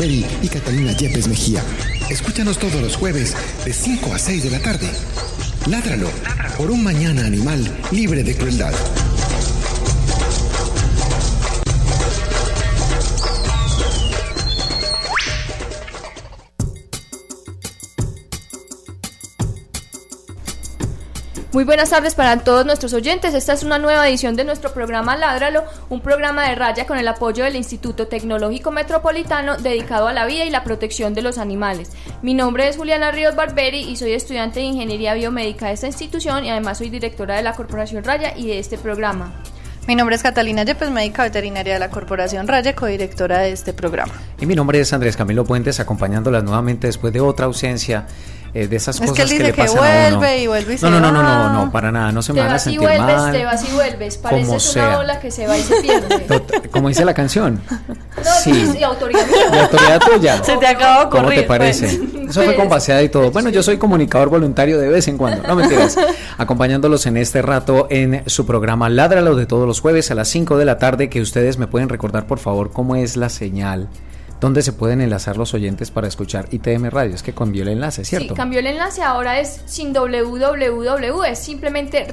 Barberi y Catalina Yepes Mejía. Escúchanos todos los jueves de 5 a 6 de la tarde. Ládralo por un mañana animal libre de crueldad. Muy buenas tardes para todos nuestros oyentes. Esta es una nueva edición de nuestro programa Ládralo, un programa de raya con el apoyo del Instituto Tecnológico Metropolitano dedicado a la vida y la protección de los animales. Mi nombre es Juliana Ríos Barberi y soy estudiante de Ingeniería Biomédica de esta institución y además soy directora de la Corporación Raya y de este programa. Mi nombre es Catalina Yepes, médica veterinaria de la Corporación Raya, codirectora de este programa. Y mi nombre es Andrés Camilo Puentes, acompañándolas nuevamente después de otra ausencia eh, de esas cosas es que, él dice le que pasan vuelve a uno. y vuelve y se no, no, no, no, va. no, no, para nada, no se me Te van a vas y sentir vuelves, mal. te vas y vuelves. Pareces como una sea. ola que se va y se pierde. Como dice la canción. No, Sí. y autoridad mía. autoridad tuya. Se te acaba de ¿Cómo ocurrir. te parece? pues. Eso fue con paseada y todo. Bueno, yo soy comunicador voluntario de vez en cuando. No mentiras. Acompañándolos en este rato en su programa Ládralo de todos los jueves a las 5 de la tarde. Que ustedes me pueden recordar, por favor, cómo es la señal. ¿Dónde se pueden enlazar los oyentes para escuchar ITM Radio? Es que cambió el enlace, ¿cierto? Sí, cambió el enlace, ahora es sin www, es simplemente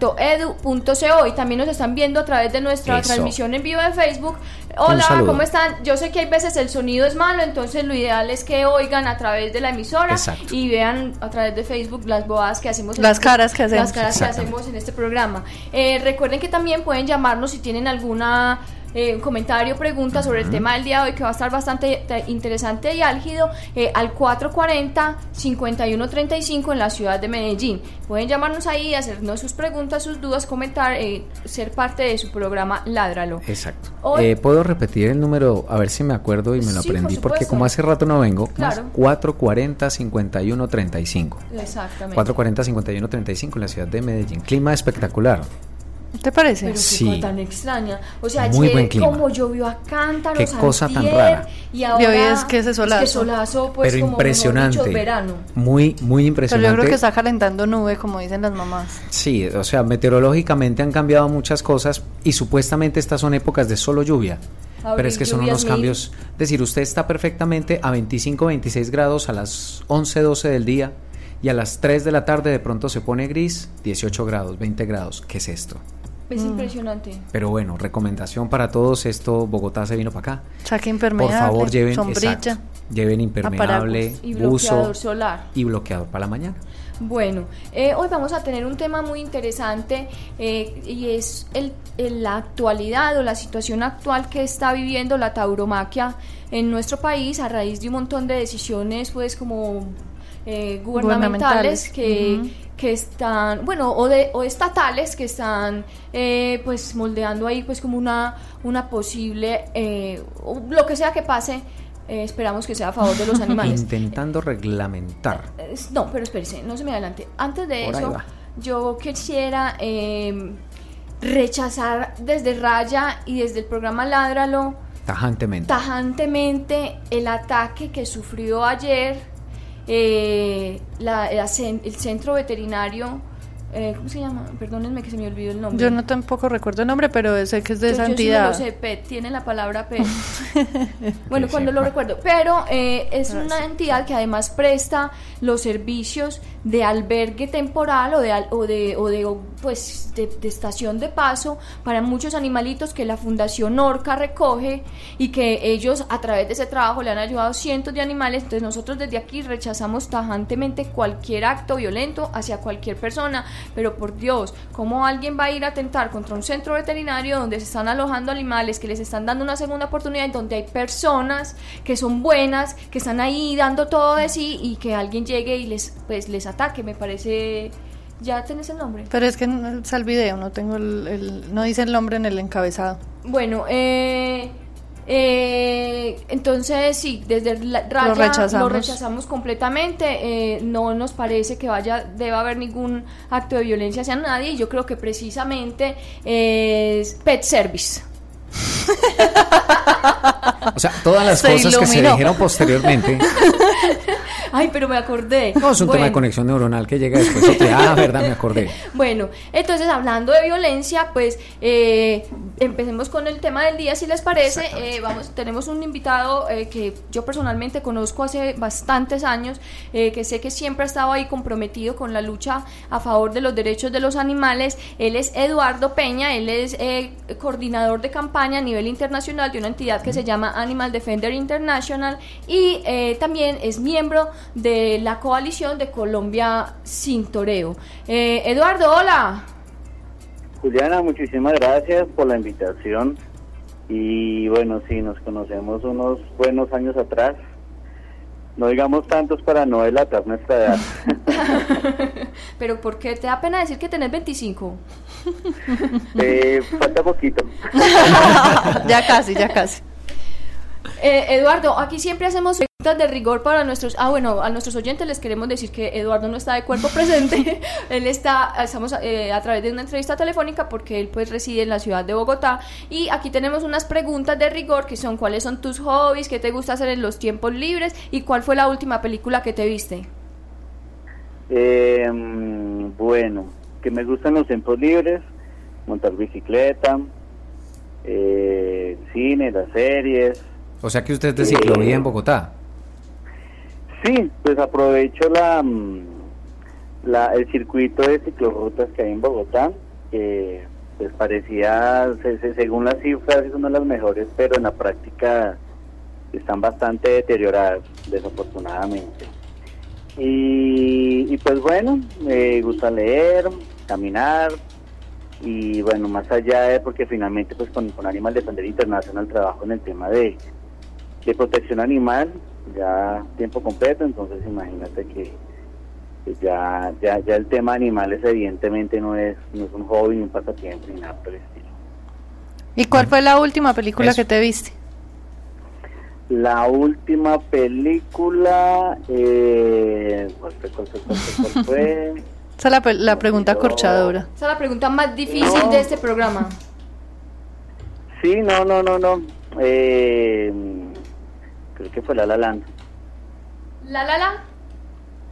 radio.itm.edu.co y también nos están viendo a través de nuestra Eso. transmisión en vivo de Facebook. Hola. ¿cómo están? Yo sé que hay veces el sonido es malo, entonces lo ideal es que oigan a través de la emisora Exacto. y vean a través de Facebook las bobadas que hacemos. en Las este- caras que hacemos. Las caras que hacemos en este programa. Eh, recuerden que también pueden llamarnos si tienen alguna eh, comentario, pregunta sobre el tema del día de hoy que va a estar bastante te- interesante y álgido eh, al 440-5135 en la ciudad de Medellín. Pueden llamarnos ahí, hacernos sus preguntas, sus dudas, comentar, eh, ser parte de su programa Ládralo. Exacto. Hoy- Eh, ¿Puedo repetir el número? A ver si me acuerdo y me lo Sí, por aprendí. Porque como hace rato no vengo, Claro. 440-5135. Exactamente. 440-5135 en la ciudad de Medellín. Clima espectacular. ¿Te parece? Pero qué Sí. cosa tan extraña. O sea, Muy ayer buen clima. como llovió a cántaros, Qué cosa tan rara. Y ahora hoy es que ese solazo. solazo, pues, Pero como, mejor impresionante. dicho, verano. Muy, muy Pero impresionante. yo creo que está calentando nube, como dicen las mamás. Sí, o sea, meteorológicamente han cambiado muchas cosas y supuestamente estas son épocas de solo lluvia. Pero Abril, es que son unos cambios. Es decir, usted está perfectamente a 25, 26 grados a las 11, 12 del día y a las 3 de la tarde de pronto se pone gris, 18 grados, 20 grados. ¿Qué es esto? Es impresionante. Pero bueno, recomendación para todos, esto Bogotá se vino para acá. Saque Por impermeable, favor, lleven sombrilla. exacto, lleven impermeable, Y bloqueador buzo solar. y bloqueador para la mañana. Bueno, eh, hoy vamos a tener un tema muy interesante eh, y es el, el- la actualidad o la situación actual que está viviendo la tauromaquia en nuestro país a raíz de un montón de decisiones pues como eh, gubernamentales, Gubernamentales, que, que están, bueno, o, de, o estatales que están eh, pues moldeando ahí pues como una, una posible, eh, lo que sea que pase, eh, esperamos que sea a favor de los animales. Intentando reglamentar. Eh, No, pero espérese, no se me adelante. Antes de Por eso, yo quisiera eh, rechazar desde Raya y desde el programa Ládralo Tajantemente. tajantemente el ataque que sufrió ayer eh, la- el centro veterinario. eh, ¿Cómo se llama? Perdónenme que se me olvidó el nombre. Yo no tampoco recuerdo el nombre, pero sé que es de Yo- esa yo sí entidad. lo sé, PET, tiene la palabra PET. bueno, cuando sí, lo va. recuerdo. Pero eh, es Ah, una sí. entidad que además presta los servicios de albergue temporal o de, o de, o de, pues, de, de estación de paso para muchos animalitos que la Fundación Orca recoge y que ellos a través de ese trabajo le han ayudado cientos de animales. Entonces nosotros desde aquí rechazamos tajantemente cualquier acto violento hacia cualquier persona. Pero por Dios, ¿cómo alguien va a ir a atentar contra un centro veterinario donde se están alojando animales, que les están dando una segunda oportunidad, y donde hay personas que son buenas, que están ahí dando todo de sí y que alguien llegue y les, pues, les ataque? Me parece... ¿Ya tenés el nombre? Pero es que no está el video, no tengo el, el- no dice el nombre en el encabezado. Bueno, eh, eh, entonces sí, desde la Raya Lo rechazamos. rechazamos completamente. eh, no nos parece que vaya, deba haber ningún acto de violencia hacia nadie. Y yo creo que precisamente es pet service. O sea, todas las Se cosas que se dijeron posteriormente. Ay, pero me acordé. No, es un tema de conexión neuronal que llega después. Ah, verdad, me acordé. Bueno, entonces hablando de violencia, pues eh, empecemos con el tema del día, si les parece. Eh, vamos, tenemos un invitado eh, que yo personalmente conozco hace bastantes años, eh, que sé que siempre ha estado ahí comprometido con la lucha a favor de los derechos de los animales. Él es Eduardo Peña, él es coordinador de campaña a nivel internacional de una entidad que se llama Animal Defender International y también es miembro de la coalición de Colombia Sin Toreo. Eduardo, hola. Juliana, muchísimas gracias por la invitación. Y bueno, sí, nos conocemos unos buenos años atrás. No digamos tantos para no delatar nuestra edad. Pero ¿por qué te da pena decir que tenés 25? Eh, falta poquito. ya casi, ya casi. Eh, Eduardo, aquí siempre hacemos preguntas de rigor para nuestros. Ah, bueno, a nuestros oyentes les queremos decir que Eduardo no está de cuerpo presente. él está, estamos eh, a través de una entrevista telefónica porque él pues reside en la ciudad de Bogotá. Y aquí tenemos unas preguntas de rigor que son: ¿cuáles son tus hobbies? ¿Qué te gusta hacer en los tiempos libres? ¿Y cuál fue la última película que te viste? Em, bueno, que me gustan los tiempos libres, montar bicicleta, eh, cine, las series o sea que usted es de ciclovía en Bogotá. Sí, pues aprovecho la, mm, la el circuito de ciclorrutas que hay en Bogotá, que pues parecía, según las cifras, es una de las mejores, pero en la práctica están bastante deterioradas, desafortunadamente. Y, pues bueno, me gusta leer, caminar, y bueno, más allá de, porque finalmente pues con, con Animal Defender Internacional trabajo en el tema de de protección animal, ya tiempo completo, entonces imagínate que, ya, ya, ya el tema animales evidentemente no es, no es un hobby ni un pasatiempo ni nada por el estilo. ¿Y cuál fue la última película que te viste? La última película, eh, ¿cuál fue? Esa es la, pregunta corchadora. Esa es la pregunta más difícil de este programa. Sí, no, no, no, no. Eh, creo que fue La La Land. ¿La La La?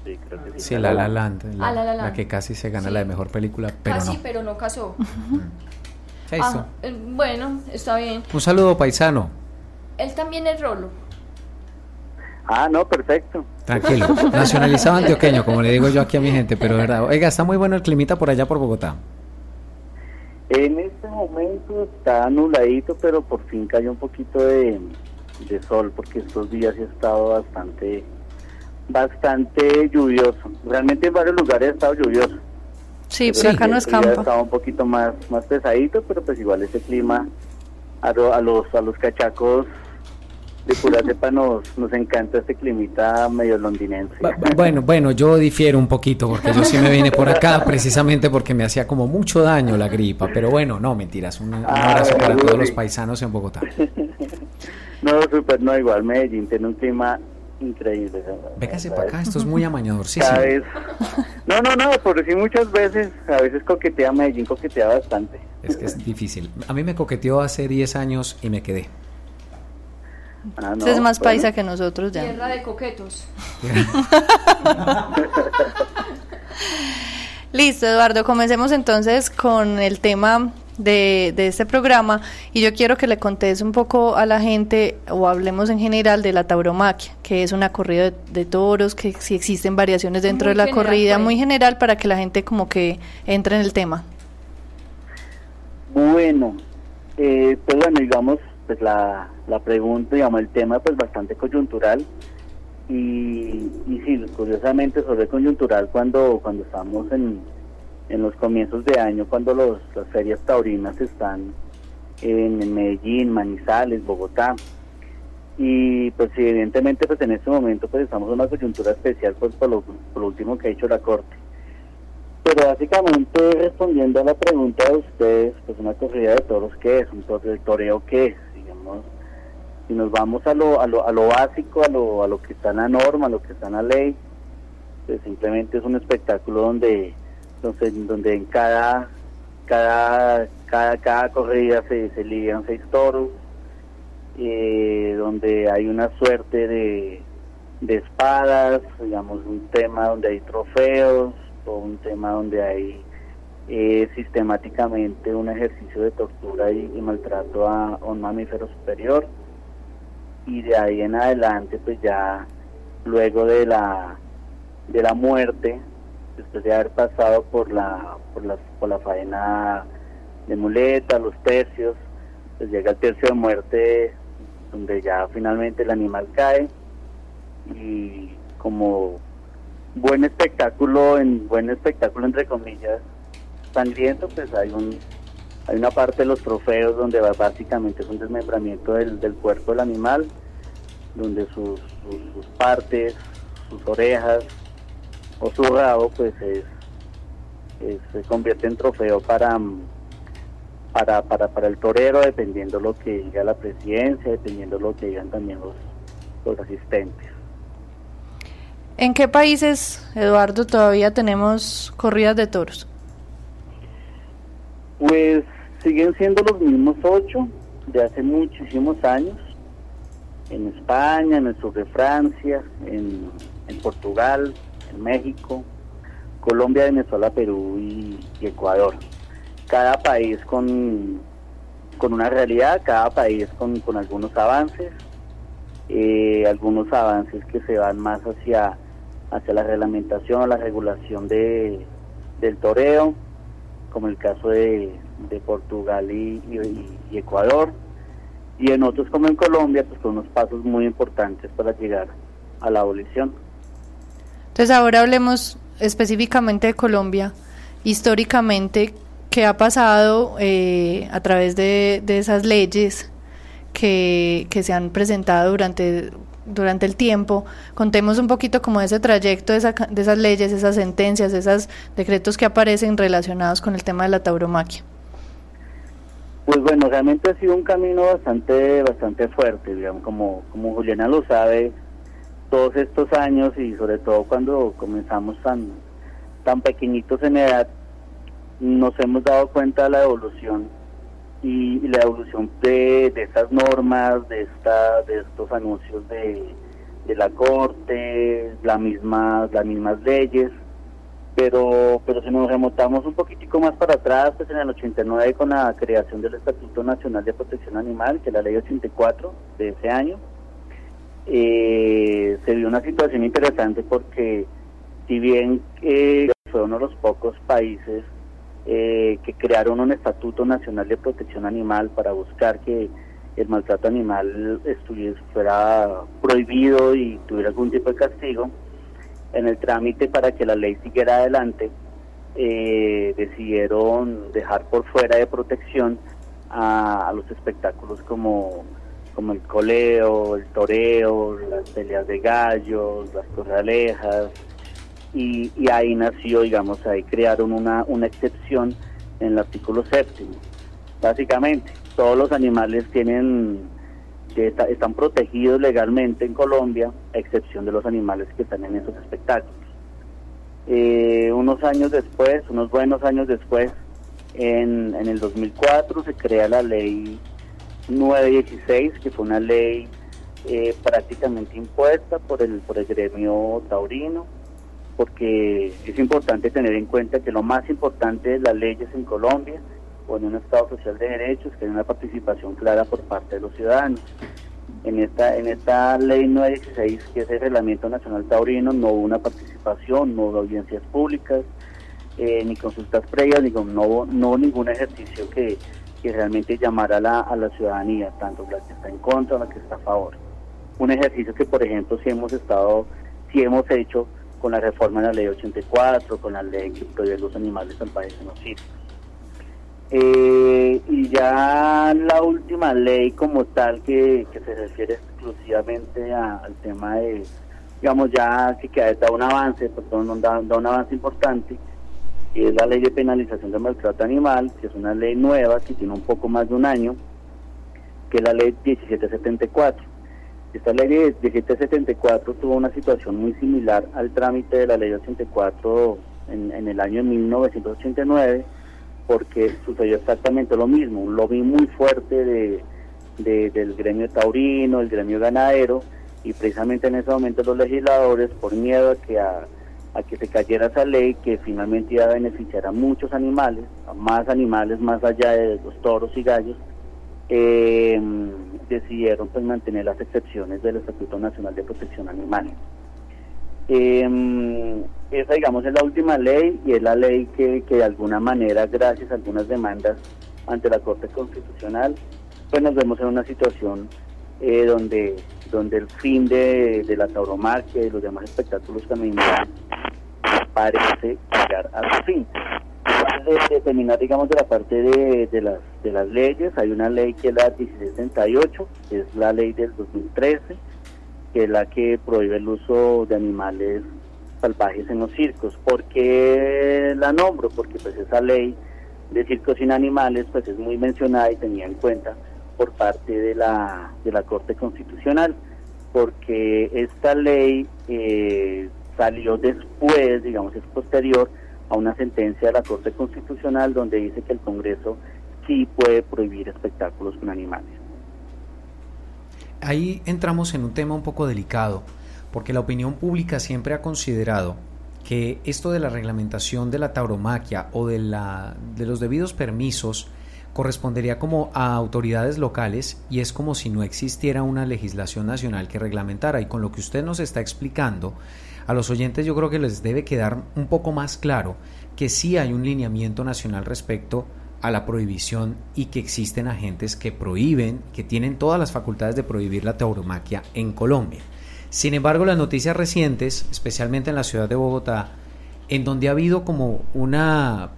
Sí, creo que sí. Sí, La La Land, la, ah, la, que casi se gana la de mejor película, pero casi, pero no casó. Ah, eh, bueno, está bien. Un saludo paisano. Él también es Rolo. Ah, no, perfecto. Tranquilo, nacionalizado antioqueño, como le digo yo aquí a mi gente, pero verdad. Oiga, está muy bueno el climita por allá por Bogotá. En este momento está nubladito, pero por fin cayó un poquito de, de sol porque estos días ha estado bastante bastante lluvioso. Realmente en varios lugares ha estado lluvioso. Sí, pero acá no es campo. Ha estado un poquito más más pesadito, pero pues igual ese clima a, a los a los cachacos de pura cepa nos, nos encanta este climita medio londinense. Bueno, bueno, yo difiero un poquito porque yo sí me vine por acá precisamente porque me hacía como mucho daño la gripa, pero bueno, no, mentiras, un, ah, abrazo para todos los paisanos en Bogotá. No, súper, no, igual Medellín tiene un clima increíble. Véngase para acá, esto es muy amañadorcísimo. No, no, no, por decir muchas veces, a veces coquetea Medellín, coquetea bastante. Es que es difícil. A mí me coqueteó hace 10 años y me quedé. Ah, es más paisa que nosotros ya. Tierra de coquetos. Listo, Eduardo, comencemos entonces con el tema de, este programa y yo quiero que le contes un poco a la gente o hablemos en general de la tauromaquia, que es una corrida de, toros, que si existen variaciones dentro de la corrida, pues. muy general para que la gente como que entre en el tema. Bueno, eh, pues bueno, digamos, pues la, la pregunta, digamos, el tema pues bastante coyuntural y, y sí, curiosamente sobre coyuntural cuando, cuando estamos en en los comienzos de año cuando los, las ferias taurinas están en, Medellín, Manizales, Bogotá. Y pues evidentemente pues en este momento pues estamos en una coyuntura especial pues por lo, último que ha hecho la Corte. Pero básicamente respondiendo a la pregunta de ustedes, pues una corrida de toros, ¿qué es? ¿Un toreo qué es? Digamos, si nos vamos a lo, a lo, a lo básico, a lo, a lo que está en la norma, a lo que está en la ley, pues simplemente es un espectáculo donde entonces donde en cada cada cada, cada corrida se, se lidian seis toros eh, donde hay una suerte de, de espadas digamos un tema donde hay trofeos o un tema donde hay eh, sistemáticamente un ejercicio de tortura y, maltrato a, un mamífero superior y de ahí en adelante pues ya luego de la de la muerte después de haber pasado por la por la, por la faena de muleta los tercios pues llega el tercio de muerte donde ya finalmente el animal cae y como buen espectáculo en buen espectáculo entre comillas sangriento, pues hay un hay una parte de los trofeos donde básicamente es un desmembramiento del, cuerpo del animal, donde sus, sus, partes, sus orejas o su rabo, pues es, se convierte en trofeo para, para, para, para el torero, dependiendo lo que diga la presidencia, dependiendo lo que digan también los, los asistentes. ¿En qué países, Eduardo, todavía tenemos corridas de toros? Pues siguen siendo los mismos ocho de hace muchísimos años, en España, en el sur de Francia, en, Portugal, en México, Colombia, Venezuela, Perú y, Ecuador. Cada país con, con, una realidad, cada país con, algunos avances, eh, algunos avances que se van más hacia, hacia la reglamentación, la regulación de, del toreo, como el caso de, Portugal y, Ecuador, y en otros como en Colombia, pues con unos pasos muy importantes para llegar a la abolición. Entonces ahora hablemos específicamente de Colombia. Históricamente, ¿qué ha pasado eh, a través de, de esas leyes que, que se han presentado durante durante el tiempo. Contemos un poquito como ese trayecto de, esas leyes, esas sentencias, esos decretos que aparecen relacionados con el tema de la tauromaquia. Pues bueno, realmente ha sido un camino bastante bastante fuerte, digamos, como, como Juliana lo sabe, todos estos años y sobre todo cuando comenzamos tan, tan pequeñitos en edad, nos hemos dado cuenta de la evolución y, la evolución de, de estas normas, de, esta, de estos anuncios de, de la corte, la misma, las mismas leyes, pero, pero si nos remontamos un poquitico más para atrás, pues en el 89 con la creación del Estatuto Nacional de Protección Animal, que es la ley 84 de ese año, eh, se vio una situación interesante porque si bien eh, fue uno de los pocos países eh, que crearon un Estatuto Nacional de Protección Animal para buscar que el maltrato animal estuviera, fuera prohibido y tuviera algún tipo de castigo. En el trámite para que la ley siguiera adelante, eh, decidieron dejar por fuera de protección a, los espectáculos como, como el coleo, el toreo, las peleas de gallos, las corralejas, y, ahí nació, digamos, ahí crearon una, una excepción en el artículo séptimo. Básicamente, todos los animales tienen están protegidos legalmente en Colombia, a excepción de los animales que están en esos espectáculos. Eh, unos años después, unos buenos años después, en, en el 2004 se crea la ley 916, que fue una ley eh, prácticamente impuesta por el, por el gremio taurino, porque es importante tener en cuenta que lo más importante de las leyes en Colombia o en un Estado social de derechos que hay una participación clara por parte de los ciudadanos. En esta, en esta ley 916, que es el Reglamento Nacional Taurino, no hubo una participación, no hubo audiencias públicas, eh, ni consultas previas, ni no, no ningún ejercicio que, que realmente llamara a la, a la ciudadanía, tanto la que está en contra la que está a favor. Un ejercicio que, por ejemplo, si hemos estado, si hemos hecho con la reforma de la ley 84, con la ley que prohíbe los animales salvajes en los sitios. Eh, y ya la última ley como tal que, se refiere exclusivamente al tema de, digamos ya que, que da un avance, pues, da, da un avance importante, que es la ley de penalización del maltrato animal, que es una ley nueva que tiene un poco más de un año, que es la ley 1774 esta ley de 1774 tuvo una situación muy similar al trámite de la ley 84 en, en el año 1989, porque sucedió exactamente lo mismo, un lobby muy fuerte de, del gremio taurino, el gremio ganadero, y precisamente en ese momento los legisladores, por miedo a que a, que se cayera esa ley que finalmente iba a beneficiar a muchos animales, a más animales más allá de los toros y gallos, eh, decidieron pues mantener las excepciones del Estatuto Nacional de Protección Animal. Eh, esa digamos es la última ley y es la ley que, que de alguna manera, gracias a algunas demandas ante la Corte Constitucional, pues nos vemos en una situación eh, donde, donde el fin de, la tauromaquia y los demás espectáculos también parece llegar a su fin. De, terminar, digamos, de la parte de, de, las, de las leyes, hay una ley que es la 1668, que es la ley del 2013, que es la que prohíbe el uso de animales salvajes en los circos. ¿Por qué la nombro? Porque pues esa ley de circos sin animales pues es muy mencionada y tenía en cuenta por parte de la, de la Corte Constitucional, porque esta ley eh, salió después, digamos, es posterior a una sentencia de la Corte Constitucional donde dice que el Congreso sí puede prohibir espectáculos con animales. Ahí entramos en un tema un poco delicado, porque la opinión pública siempre ha considerado que esto de la reglamentación de la tauromaquia o de, la, de los debidos permisos correspondería como a autoridades locales y es como si no existiera una legislación nacional que reglamentara. Y con lo que usted nos está explicando a los oyentes yo creo que les debe quedar un poco más claro que sí hay un lineamiento nacional respecto a la prohibición y que existen agentes que prohíben, que tienen todas las facultades de prohibir la tauromaquia en Colombia. Sin embargo, las noticias recientes, especialmente en la ciudad de Bogotá, en donde ha habido como una,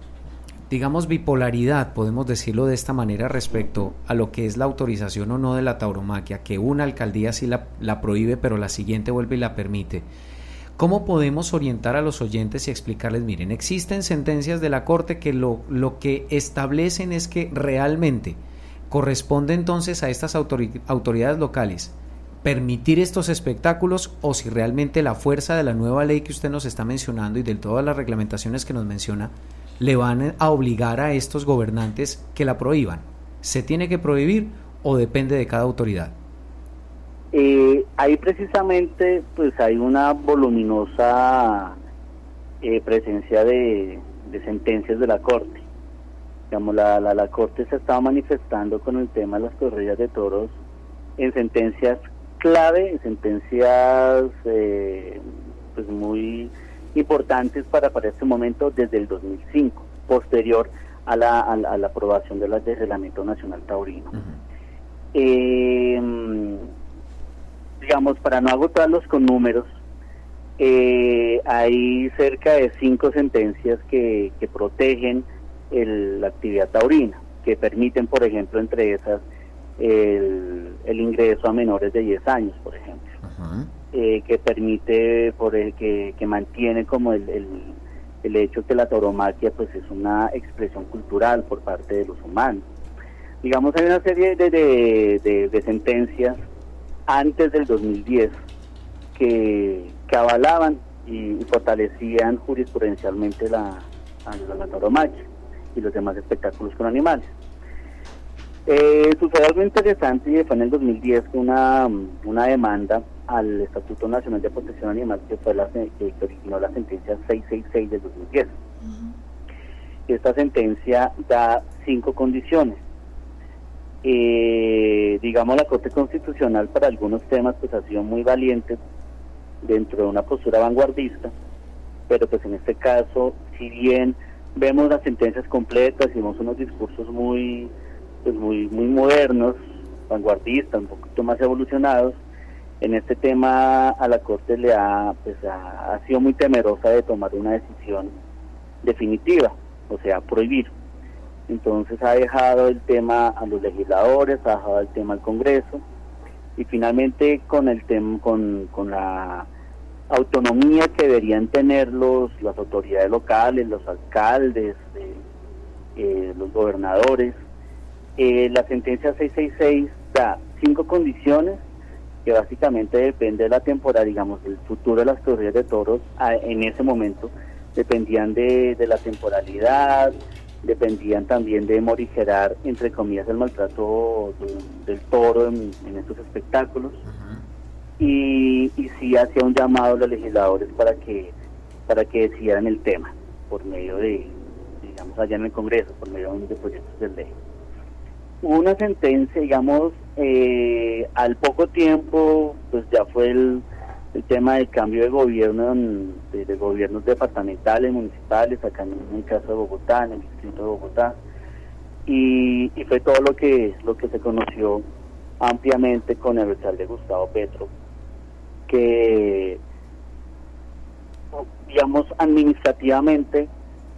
digamos, bipolaridad, podemos decirlo de esta manera, respecto a lo que es la autorización o no de la tauromaquia, que una alcaldía sí la, la prohíbe, pero la siguiente vuelve y la permite. ¿Cómo podemos orientar a los oyentes y explicarles, miren, existen sentencias de la Corte que lo, lo que establecen es que realmente corresponde entonces a estas autoridades locales permitir estos espectáculos o si realmente la fuerza de la nueva ley que usted nos está mencionando y de todas las reglamentaciones que nos menciona le van a obligar a estos gobernantes que la prohíban. ¿Se tiene que prohibir o depende de cada autoridad? Eh, ahí precisamente pues hay una voluminosa eh, presencia de, sentencias de la Corte. Digamos, la, la, la Corte se estaba manifestando con el tema de las corridas de toros en sentencias clave, sentencias eh, pues muy importantes para, para este momento desde el 2005, posterior a la, a la, aprobación de la, del Reglamento Nacional Taurino. Em, digamos, para no agotarlos con números, eh, hay cerca de cinco sentencias que, que protegen el, la actividad taurina, que permiten, por ejemplo, entre esas, el, el ingreso a menores de 10 años, por ejemplo, eh, que permite, por el, que, que mantiene como el, el, el, hecho que la tauromaquia pues es una expresión cultural por parte de los humanos. Digamos, hay una serie de, de, de, sentencias antes del 2010 que, que avalaban y, fortalecían jurisprudencialmente la, la, tauromaquia y los demás espectáculos con animales. Eh, sucedió algo interesante y fue en el 2010 una, una demanda al Estatuto Nacional de Protección Animal que fue la que, originó la sentencia 666 del 2010. Esta sentencia da cinco condiciones. Eh, digamos la Corte Constitucional para algunos temas pues ha sido muy valiente dentro de una postura vanguardista, pero pues en este caso, si bien vemos las sentencias completas y vemos unos discursos muy pues muy, muy modernos, vanguardistas, un poquito más evolucionados. En este tema a la Corte le ha, pues, ha, sido muy temerosa de tomar una decisión definitiva, o sea, prohibir. Entonces ha dejado el tema a los legisladores, ha dejado el tema al Congreso y finalmente con el tema, con, con la autonomía que deberían tener los, las autoridades locales, los alcaldes, eh, los gobernadores, eh, la sentencia 666 da cinco condiciones que básicamente depende de la temporada, digamos, del futuro de las corridas de toros en ese momento, dependían de, la temporalidad, dependían también de morigerar, entre comillas, el maltrato del toro en, estos espectáculos. y, y sí hacía un llamado a los legisladores para que para que decidieran el tema por medio de, digamos, allá en el Congreso, por medio de proyectos de ley. Hubo una sentencia, digamos, eh, al poco tiempo, pues ya fue el, tema del cambio de gobierno, de, gobiernos departamentales, municipales, acá en el caso de Bogotá, en el distrito de Bogotá, y, y fue todo lo que, lo que se conoció ampliamente con el alcalde Gustavo Petro, que digamos, administrativamente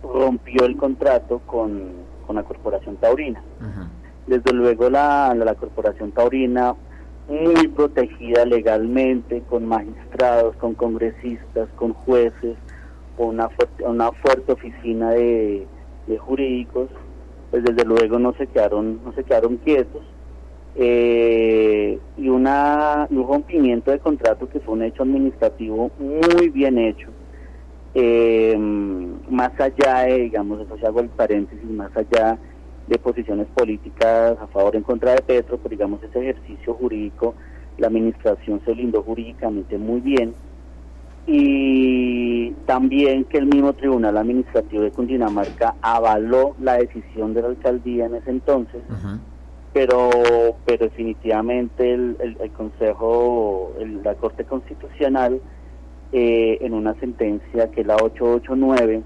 rompió el contrato con, la Corporación Taurina. Desde luego la, la, Corporación Taurina, muy protegida legalmente, con magistrados, con congresistas, con jueces, con una fuerte, una fuerte oficina de, jurídicos, pues desde luego no se quedaron, no se quedaron quietos. Eh, y, una, un rompimiento de contrato que fue un hecho administrativo muy bien hecho, eh, más allá de, digamos, eso se hago el paréntesis, más allá de posiciones políticas a favor o en contra de Petro, pero digamos ese ejercicio jurídico, la administración se lindó jurídicamente muy bien. Y también que el mismo Tribunal Administrativo de Cundinamarca avaló la decisión de la alcaldía en ese entonces, pero pero definitivamente el, el, Consejo, la Corte Constitucional eh, en una sentencia que la 889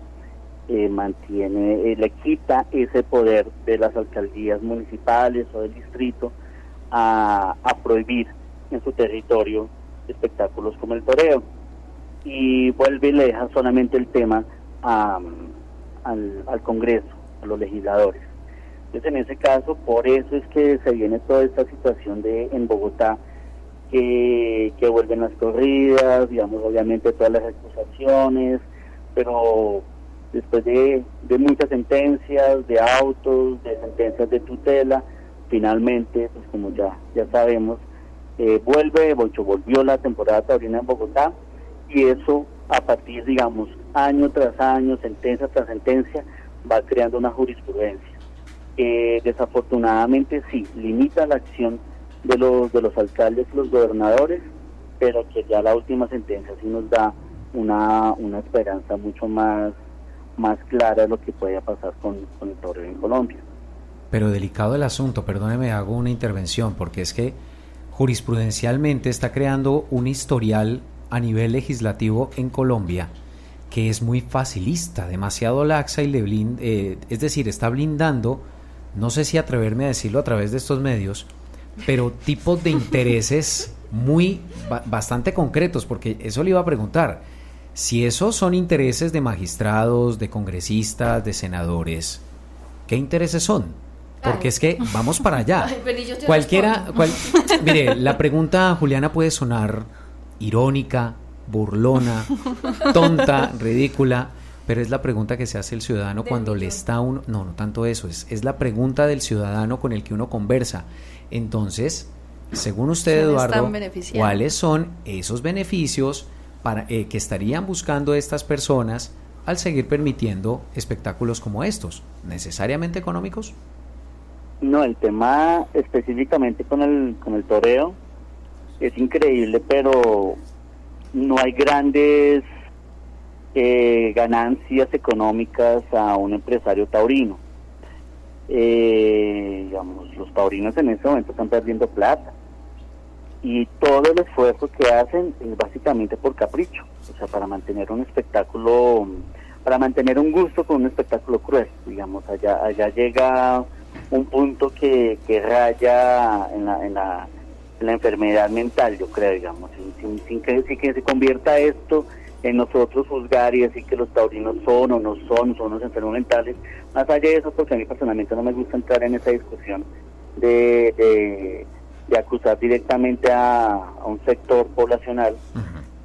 eh, mantiene, eh, le quita ese poder de las alcaldías municipales o del distrito a, prohibir en su territorio espectáculos como el toreo y vuelve y le deja solamente el tema al, al Congreso, a los legisladores. Entonces, en ese caso, por eso es que se viene toda esta situación de en Bogotá que, vuelven las corridas, digamos, obviamente todas las acusaciones, pero después de, muchas sentencias, de autos, de sentencias de tutela, finalmente, pues como ya, ya sabemos, eh, vuelve, volvió la temporada taurina en Bogotá y eso a partir, digamos, año tras año, sentencia tras sentencia, va creando una jurisprudencia. Eh, desafortunadamente sí, limita la acción de los, de los alcaldes los gobernadores, pero que ya la última sentencia sí nos da una, una esperanza mucho más, más clara lo que pueda pasar con, con el toreo en Colombia. Pero delicado el asunto, perdóneme, hago una intervención, porque es que jurisprudencialmente está creando un historial a nivel legislativo en Colombia que es muy facilista, demasiado laxa y le eh, es decir, está blindando, no sé si atreverme a decirlo a través de estos medios, pero tipos de intereses muy bastante concretos, porque eso le iba a preguntar. Si esos son intereses de magistrados, de congresistas, de senadores, ¿qué intereses son? Porque es que vamos para allá. Cualquiera, mire, la pregunta Juliana puede sonar irónica, burlona, tonta, ridícula, pero es la pregunta que se hace el ciudadano cuando le está uno, no, no tanto eso, es, es la pregunta del ciudadano con el que uno conversa. Entonces, según usted, Eduardo, ¿cuáles son esos beneficios para, eh, que estarían buscando estas personas al seguir permitiendo espectáculos como estos? ¿Necesariamente económicos? No, el tema específicamente con el, con el toreo es increíble, pero no hay grandes eh, ganancias económicas a un empresario taurino eh, digamos, los taurinos en este momento están perdiendo plata. Y todo el esfuerzo que hacen es básicamente por capricho, o sea, para mantener un espectáculo, para mantener un gusto con un espectáculo cruel, digamos, allá, allá llega un punto que, que raya en la, en la, enfermedad mental, yo creo, digamos, sin, sin, que, sin que se convierta esto en nosotros juzgar y decir que los taurinos son o no son, son los enfermos mentales. Más allá de eso, porque a mí personalmente no me gusta entrar en esa discusión de, de, acusar directamente a, un sector poblacional,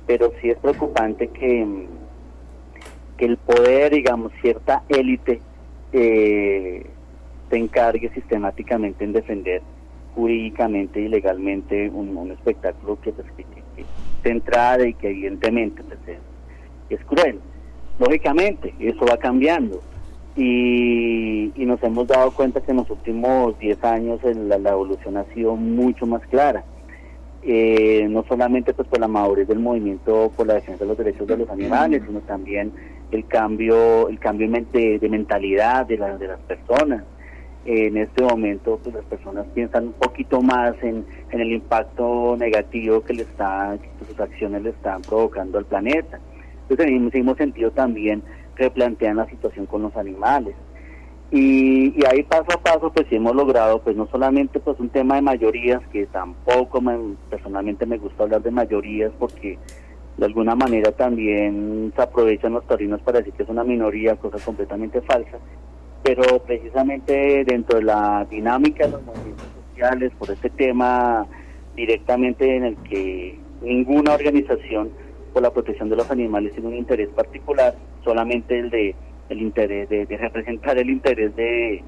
pero sí es preocupante que, que el poder, digamos, cierta élite eh, se encargue sistemáticamente en defender jurídicamente y legalmente un, espectáculo que, pues, centrada y que evidentemente pues, es, cruel. Lógicamente, eso va cambiando y, y, nos hemos dado cuenta que en los últimos 10 años la, evolución ha sido mucho más clara. eh, no solamente pues por la madurez del movimiento por la defensa de los derechos de los animales, sino también el cambio, el cambio de, de mentalidad de, de las personas. en este momento pues las personas piensan un poquito más en, en el impacto negativo que le está, que sus acciones le están provocando al planeta. Entonces en ese mismo sentido también replantean la situación con los animales. Y, ahí paso a paso pues hemos logrado pues no solamente pues un tema de mayorías que tampoco personalmente me gusta hablar de mayorías porque de alguna manera también se aprovechan los taurinos para decir que es una minoría, cosa completamente falsa, pero precisamente dentro de la dinámica de los movimientos sociales por este tema directamente en el que ninguna organización por la protección de los animales tiene un interés particular, solamente el de el interés de, representar el interés de,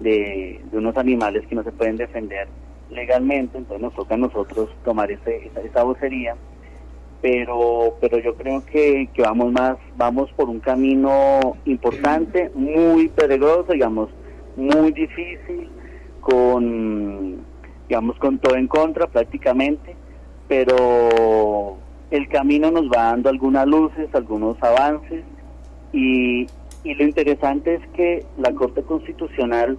de, unos animales que no se pueden defender legalmente, entonces nos toca a nosotros tomar ese, esa, vocería, pero, pero yo creo que, que vamos más, vamos por un camino importante, muy peligroso, digamos, muy difícil, con, digamos, con todo en contra prácticamente, pero el camino nos va dando algunas luces, algunos avances, y, y lo interesante es que la Corte Constitucional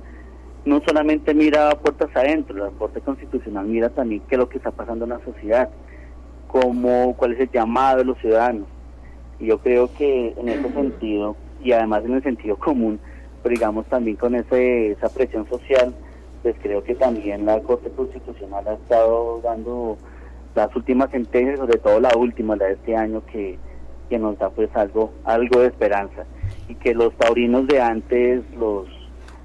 no solamente mira puertas adentro, la Corte Constitucional mira también qué es lo que está pasando en la sociedad, cómo, cuál es el llamado de los ciudadanos. Y yo creo que en ese sentido, y además en el sentido común, pero digamos también con ese, esa presión social, pues creo que también la Corte Constitucional ha estado dando las últimas sentencias, sobre todo la última, la de este año, que, que nos da pues algo, algo de esperanza y que los taurinos de antes, los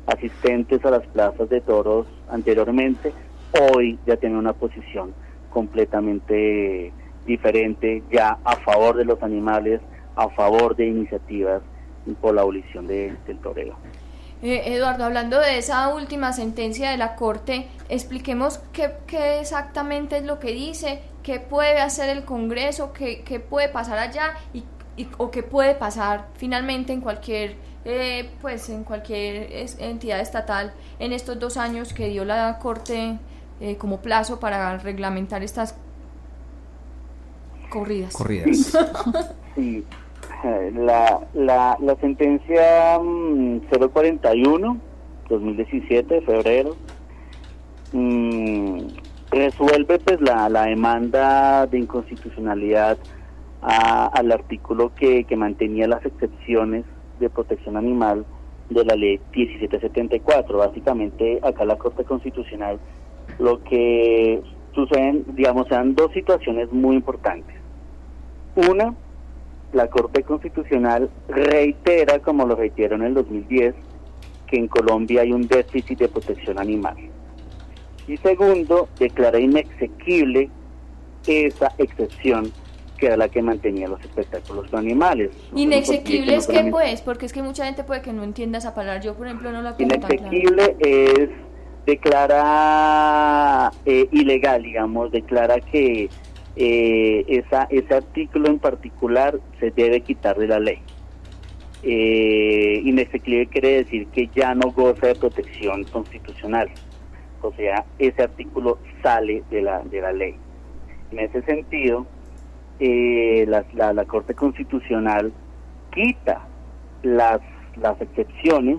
asistentes a las plazas de toros anteriormente, hoy ya tienen una posición completamente diferente, ya a favor de los animales, a favor de iniciativas por la abolición del toreo. Eh, Eduardo, hablando de esa última sentencia de la Corte, expliquemos qué, qué, exactamente es lo que dice, qué puede hacer el Congreso, qué, qué puede pasar allá y o qué puede pasar finalmente en cualquier eh, pues en cualquier entidad estatal en estos dos años que dio la corte eh, como plazo para reglamentar estas corridas. Corridas. Sí la, la, la sentencia 041 2017 de febrero mm, resuelve pues la, la demanda de inconstitucionalidad al artículo que, que mantenía las excepciones de protección animal de la ley 1774. Básicamente, acá la Corte Constitucional lo que suceden, digamos, sean dos situaciones muy importantes. Una, la Corte Constitucional reitera, como lo reiteró en el 2010, que en Colombia hay un déficit de protección animal. Y segundo, declara inexequible esa excepción que era la que mantenía los espectáculos con animales. Inexequible es que pues, porque es que mucha gente puede que no entienda esa palabra, yo por ejemplo no la tengo Inexequible es declara eh, ilegal, digamos, declara que eh, esa, ese artículo en particular se debe quitar de la ley. Eh, inexequible quiere decir que ya no goza de protección constitucional, o sea, ese artículo sale de la, de la ley. En ese sentido, eh, la, la, Corte Constitucional quita las, las excepciones.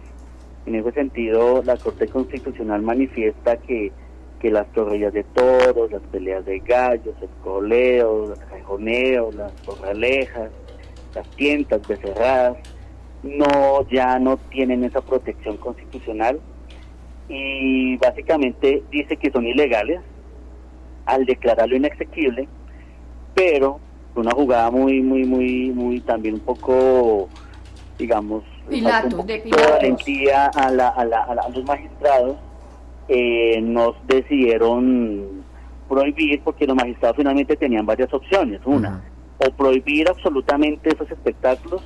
En ese sentido, la Corte Constitucional manifiesta que, que las torrillas de toros, las peleas de gallos, el coleo, el rejoneo, las corralejas, las tientas becerradas, no, ya no tienen esa protección constitucional y básicamente dice que son ilegales al declararlo inexequible, pero una jugada muy, muy, muy, muy también un poco, digamos, Pilato, de valentía a, la, a, la, a, los magistrados, eh, nos decidieron prohibir, porque los magistrados finalmente tenían varias opciones. Una, o prohibir absolutamente esos espectáculos,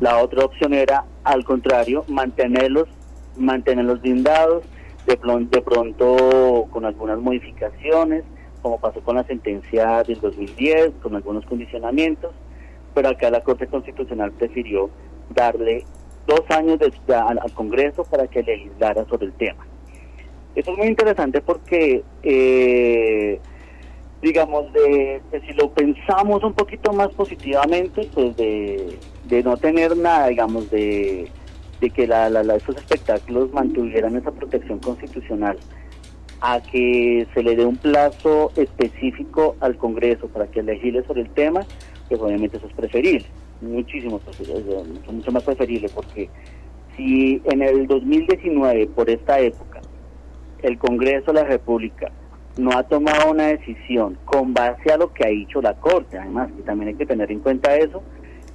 la otra opción era, al contrario, mantenerlos, mantenerlos blindados, de, de pronto con algunas modificaciones, como pasó con la sentencia del 2010, con algunos condicionamientos, pero acá la Corte Constitucional prefirió darle dos años de, al, Congreso para que legislara sobre el tema. Esto es muy interesante porque eh, digamos, de, si lo pensamos un poquito más positivamente, pues de, no tener nada, digamos, de, que la, estos espectáculos mantuvieran esa protección constitucional, a que se le dé un plazo específico al Congreso para que legisle sobre el tema, pues obviamente eso es preferible, muchísimo, mucho más preferible, porque si en el 2019, por esta época, el Congreso de la República no ha tomado una decisión con base a lo que ha dicho la Corte, además, que también hay que tener en cuenta eso,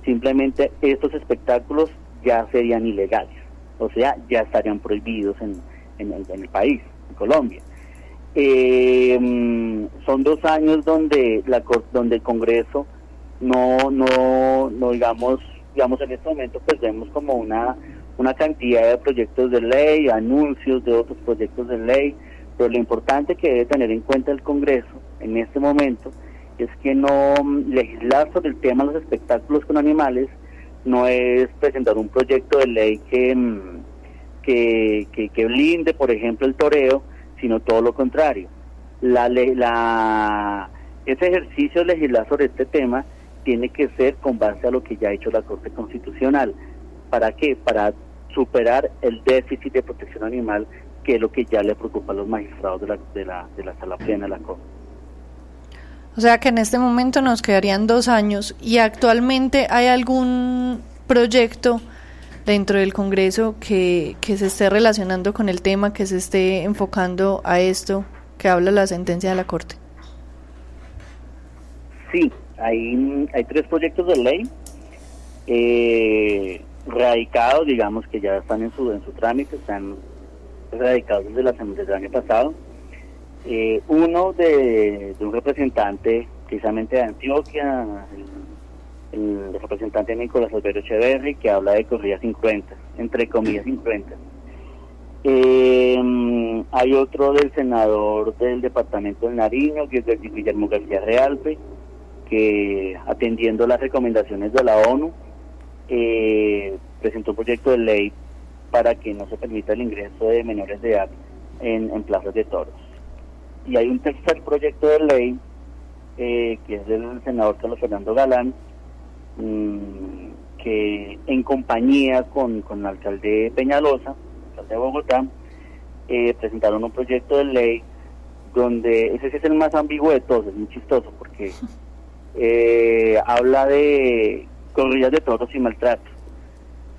simplemente estos espectáculos ya serían ilegales, o sea, ya estarían prohibidos en, el país, en Colombia. Eh, son dos años donde la donde el Congreso no no no digamos digamos en este momento pues vemos como una una cantidad de proyectos de ley anuncios de otros proyectos de ley pero lo importante que debe tener en cuenta el Congreso en este momento es que no legislar sobre el tema de los espectáculos con animales no es presentar un proyecto de ley que, mm, que, que, blinde, por ejemplo, el toreo, sino todo lo contrario. La, la, ese ejercicio de legislar sobre este tema tiene que ser con base a lo que ya ha hecho la Corte Constitucional. ¿Para qué? Para superar el déficit de protección animal que es lo que ya le preocupa a los magistrados de la, de la, de la sala plena de la Corte. O sea que en este momento nos quedarían dos años y actualmente hay algún proyecto dentro del Congreso que, que se esté relacionando con el tema, que se esté enfocando a esto que habla la sentencia de la Corte. Sí, hay, hay tres proyectos de ley eh, radicados, digamos que ya están en su, en su trámite, están radicados desde la del año pasado. Eh, uno de, un representante precisamente de Antioquia, el, representante Nicolás Alberto Echeverri, que habla de corridas incruentas, entre comillas incruentas. Eh, hay otro del senador del departamento del Nariño, que es Guillermo García Realpe, que atendiendo las recomendaciones de la ONU, eh, presentó un proyecto de ley para que no se permita el ingreso de menores de edad en, plazas de toros. Y hay un tercer proyecto de ley eh, que es del senador Carlos Fernando Galán, mm, que en compañía con, con el alcalde Peñalosa, alcalde de Bogotá, eh, presentaron un proyecto de ley donde ese es el más ambiguo de todos, es muy chistoso porque eh, habla de corridas de toros y maltrato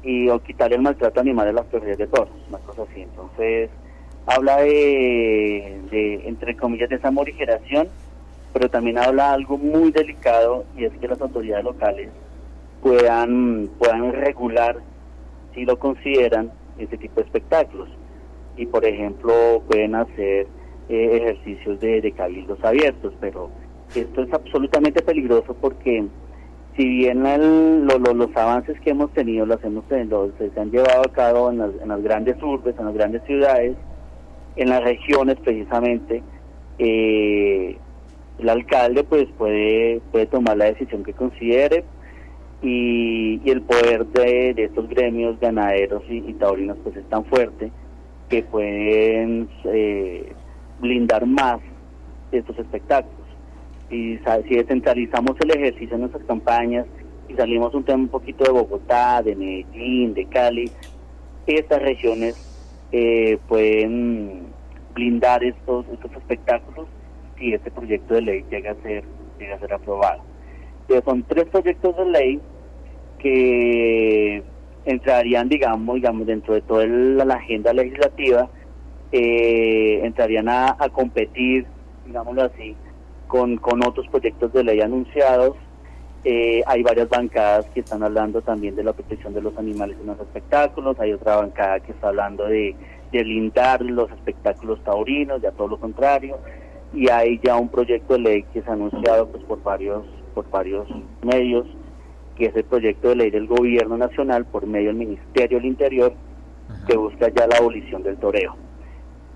y o quitarle el maltrato animal a las corridas de toros, una cosa así. Entonces, habla de, de, entre comillas, de esa morigeración, pero también habla algo muy delicado y es que las autoridades locales puedan, puedan regular, si lo consideran, este tipo de espectáculos. Y, por ejemplo, pueden hacer eh, ejercicios de, de cabildos abiertos, pero esto es absolutamente peligroso porque si bien los avances que hemos tenido los hemos tenido, se han llevado a cabo en las, grandes urbes, en las grandes ciudades, en las regiones precisamente, eh, el alcalde pues puede, puede tomar la decisión que considere y, el poder de, estos gremios ganaderos y, taurinos pues es tan fuerte que pueden eh, blindar más estos espectáculos y si descentralizamos el ejercicio en nuestras campañas y salimos un tema un poquito de Bogotá, de Medellín, de Cali, estas regiones eh, pueden blindar estos estos espectáculos si este proyecto de ley llega a ser llega a ser aprobado. Entonces, son tres proyectos de ley que entrarían, digamos, digamos dentro de toda la, agenda legislativa, eh, entrarían a competir, digámoslo así, con, con otros proyectos de ley anunciados. Eh, hay varias bancadas que están hablando también de la protección de los animales en los espectáculos. Hay otra bancada que está hablando de, de lindar los espectáculos taurinos, ya todo lo contrario. Y hay ya un proyecto de ley que se ha anunciado pues, por, varios, por varios medios, que es el proyecto de ley del gobierno nacional por medio del Ministerio del Interior, que busca ya la abolición del toreo.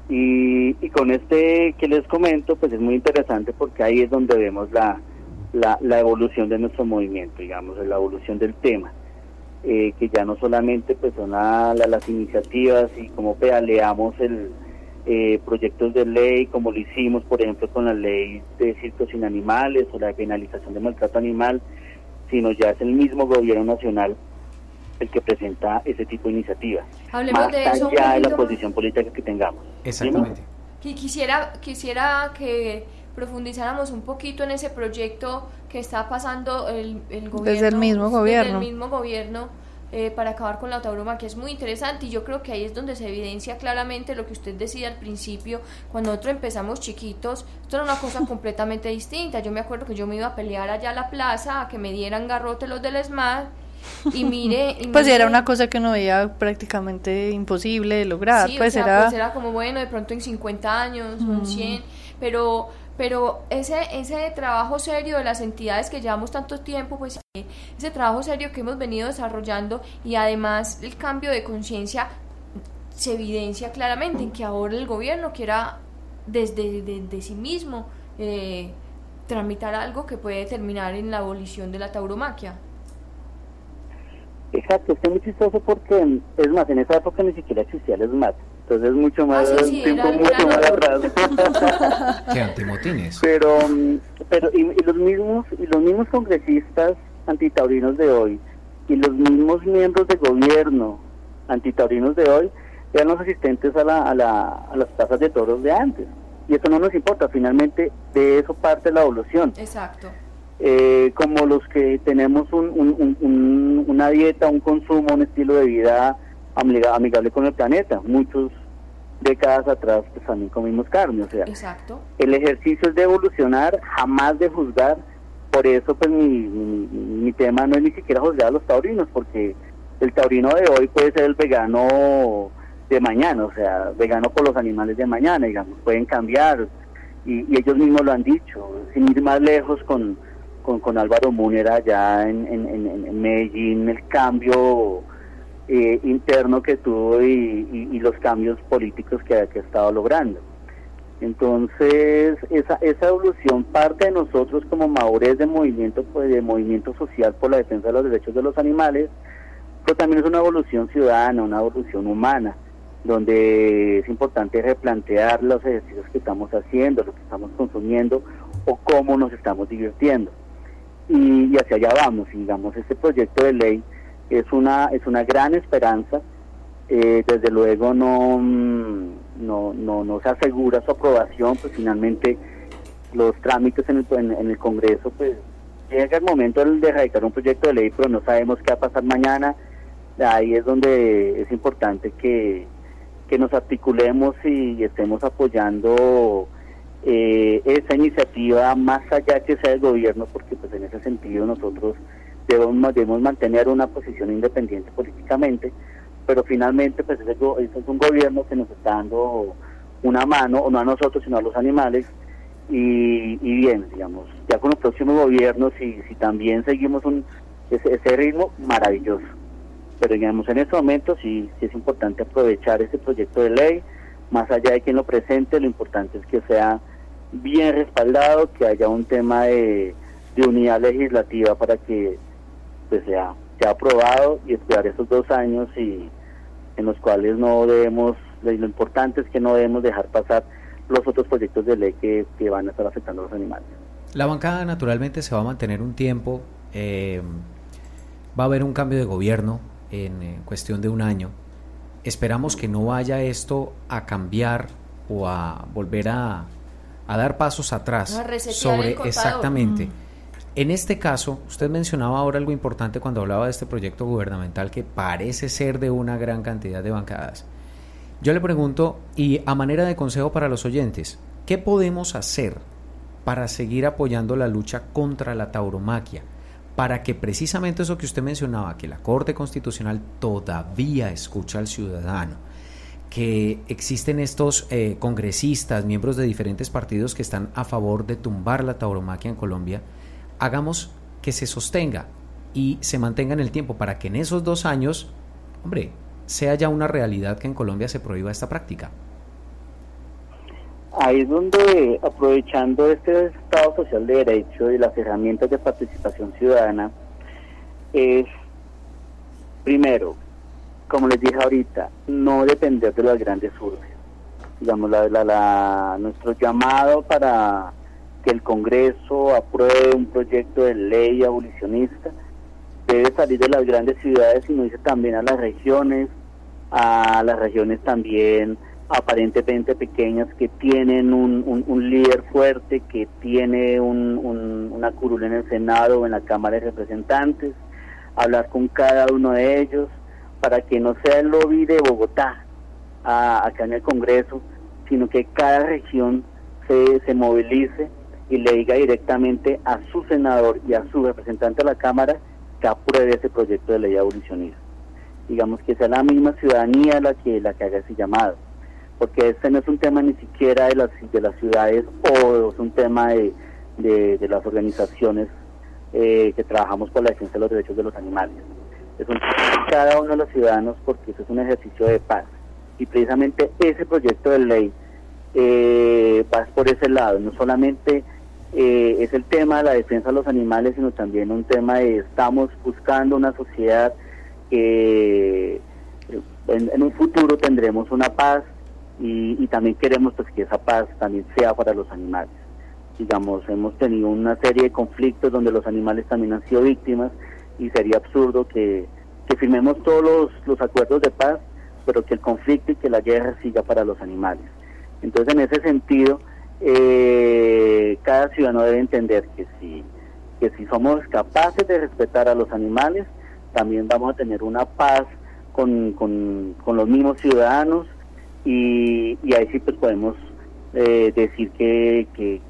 Y, con este que les comento, pues es muy interesante porque ahí es donde vemos la, la, evolución de nuestro movimiento, digamos, la evolución del tema. Eh, que ya no solamente pues son las iniciativas y cómo pedaleamos el, eh, proyectos de ley, como lo hicimos, por ejemplo, con la ley de circos sin animales o la penalización de maltrato animal, sino ya es el mismo gobierno nacional el que presenta ese tipo de iniciativas. Hablemos más de eso allá de la posición política que tengamos. Exactamente. Qui- Quisiera, quisiera que profundizáramos un poquito en ese proyecto que está pasando el, el gobierno. Desde el mismo gobierno. Desde el mismo gobierno eh, para acabar con la tauromaquia. Es muy interesante y yo creo que ahí es donde se evidencia claramente lo que usted decía al principio. Cuando nosotros empezamos chiquitos, esto era una cosa completamente distinta. Yo me acuerdo que yo me iba a pelear allá a la plaza a que me dieran garrote los del SMAD. Y mire, y Pues era una cosa que uno veía prácticamente imposible de lograr. Sí, o pues sea, era. pues era como bueno, de pronto en 50 años o en 100, pero, pero ese, ese trabajo serio de las entidades que llevamos tanto tiempo, pues eh, ese trabajo serio que hemos venido desarrollando y además el cambio de conciencia se evidencia claramente en que ahora el gobierno quiera desde de, de sí mismo eh, tramitar algo que puede terminar en la abolición de la tauromaquia. Exacto, es que es muy chistoso porque, es más, en esa época ni siquiera existía el SMAT, entonces es mucho más, Ah, sí, sí, tiempo era- mucho era- más atrás. Que antimotines. pero mm, pero y, y los mismos y los mismos congresistas antitaurinos de hoy y los mismos miembros de gobierno antitaurinos de hoy eran los asistentes a, la, a, la, a las plazas de toros de antes y eso no nos importa finalmente de eso parte la evolución Exacto. Eh, como los que tenemos un, un- un- un- una dieta, un consumo, un estilo de vida amiga- amigable con el planeta. Muchos décadas atrás pues también comimos carne, o sea, Exacto. el ejercicio es de evolucionar, jamás de juzgar. Por eso, pues mi, mi, mi tema no es ni siquiera juzgar a los taurinos, porque el taurino de hoy puede ser el vegano de mañana, o sea, vegano por los animales de mañana, digamos, pueden cambiar. Y, y ellos mismos lo han dicho, sin ir más lejos con, con, con Álvaro Múner allá en, en, en- Medellín, el cambio eh, interno que tuvo y, los cambios políticos que, que ha estado logrando. Entonces, esa, esa evolución parte de nosotros como maures de movimiento, pues, de movimiento social por la defensa de los derechos de los animales, pero también es una evolución ciudadana, una evolución humana, donde es importante replantear los ejercicios que estamos haciendo, lo que estamos consumiendo o cómo nos estamos divirtiendo. Y, y hacia allá vamos, digamos, este proyecto de ley es una, es una gran esperanza, eh, desde luego no, mm, no, no, no se asegura su aprobación, pues finalmente los trámites en el, en, el Congreso, pues llega el momento de erradicar un proyecto de ley, pero no sabemos qué va a pasar mañana. Ahí es donde es importante que, que nos articulemos y estemos apoyando eh, esa iniciativa más allá que sea el gobierno, porque pues en ese sentido nosotros debemos, debemos mantener una posición independiente políticamente, pero finalmente pues ese, es un gobierno que nos está dando una mano, no a nosotros, sino a los animales, y, y bien, digamos, ya con los próximos gobiernos, si, si también seguimos un, ese, ese ritmo, maravilloso. Pero digamos, en este momento sí, sí es importante aprovechar ese proyecto de ley, más allá de quien lo presente, lo importante es que sea bien respaldado, que haya un tema de, de unidad legislativa para que pues sea, sea aprobado y esperar esos dos años y en los cuales no debemos, lo importante es que no debemos dejar pasar los otros proyectos de ley que, que van a estar afectando a los animales. La bancada naturalmente se va a mantener un tiempo. eh, va a haber un cambio de gobierno en eh, cuestión de un año. Esperamos que no vaya esto a cambiar o a volver a, a dar pasos atrás A sobre exactamente. Mm. En este caso, usted mencionaba ahora algo importante cuando hablaba de este proyecto gubernamental que parece ser de una gran cantidad de bancadas. Yo le pregunto, y a manera de consejo para los oyentes, ¿qué podemos hacer para seguir apoyando la lucha contra la tauromaquia? Para que precisamente eso que usted mencionaba, que la Corte Constitucional todavía escucha al ciudadano, que existen estos eh, congresistas, miembros de diferentes partidos que están a favor de tumbar la tauromaquia en Colombia, hagamos que se sostenga y se mantenga en el tiempo para que en esos dos años, hombre, sea ya una realidad que en Colombia se prohíba esta práctica. Ahí es donde, aprovechando este Estado Social de Derecho y las herramientas de participación ciudadana, es, primero, como les dije ahorita, no depender de las grandes urbes. digamos, la, la, nuestro llamado para que el Congreso apruebe un proyecto de ley abolicionista debe salir de las grandes ciudades, sino dice también a las regiones, a las regiones también aparentemente pequeñas que tienen un, un, líder fuerte, que tiene un, una curula en el Senado o en la Cámara de Representantes, hablar con cada uno de ellos para que no sea el lobby de Bogotá acá en el Congreso, sino que cada región se, se movilice y le diga directamente a su senador y a su representante de la Cámara que apruebe ese proyecto de ley abolicionista. Digamos que sea la misma ciudadanía la que, la que haga ese llamado porque este no es un tema ni siquiera de las, de las ciudades o es un tema de, de, las organizaciones eh, que trabajamos por la defensa de los derechos de los animales. Es un cada uno de los ciudadanos porque eso es un ejercicio de paz. Y precisamente ese proyecto de ley eh, va por ese lado, no solamente eh, es el tema de la defensa de los animales, sino también un tema de estamos buscando una sociedad que en, en un futuro tendremos una paz y, también queremos pues que esa paz también sea para los animales. Digamos, hemos tenido una serie de conflictos donde los animales también han sido víctimas y sería absurdo que, firmemos todos los, acuerdos de paz, pero que el conflicto y que la guerra siga para los animales. Entonces, en ese sentido, eh, cada ciudadano debe entender que si, que si somos capaces de respetar a los animales, también vamos a tener una paz con, con, con los mismos ciudadanos y, ahí sí pues podemos eh, decir que, que,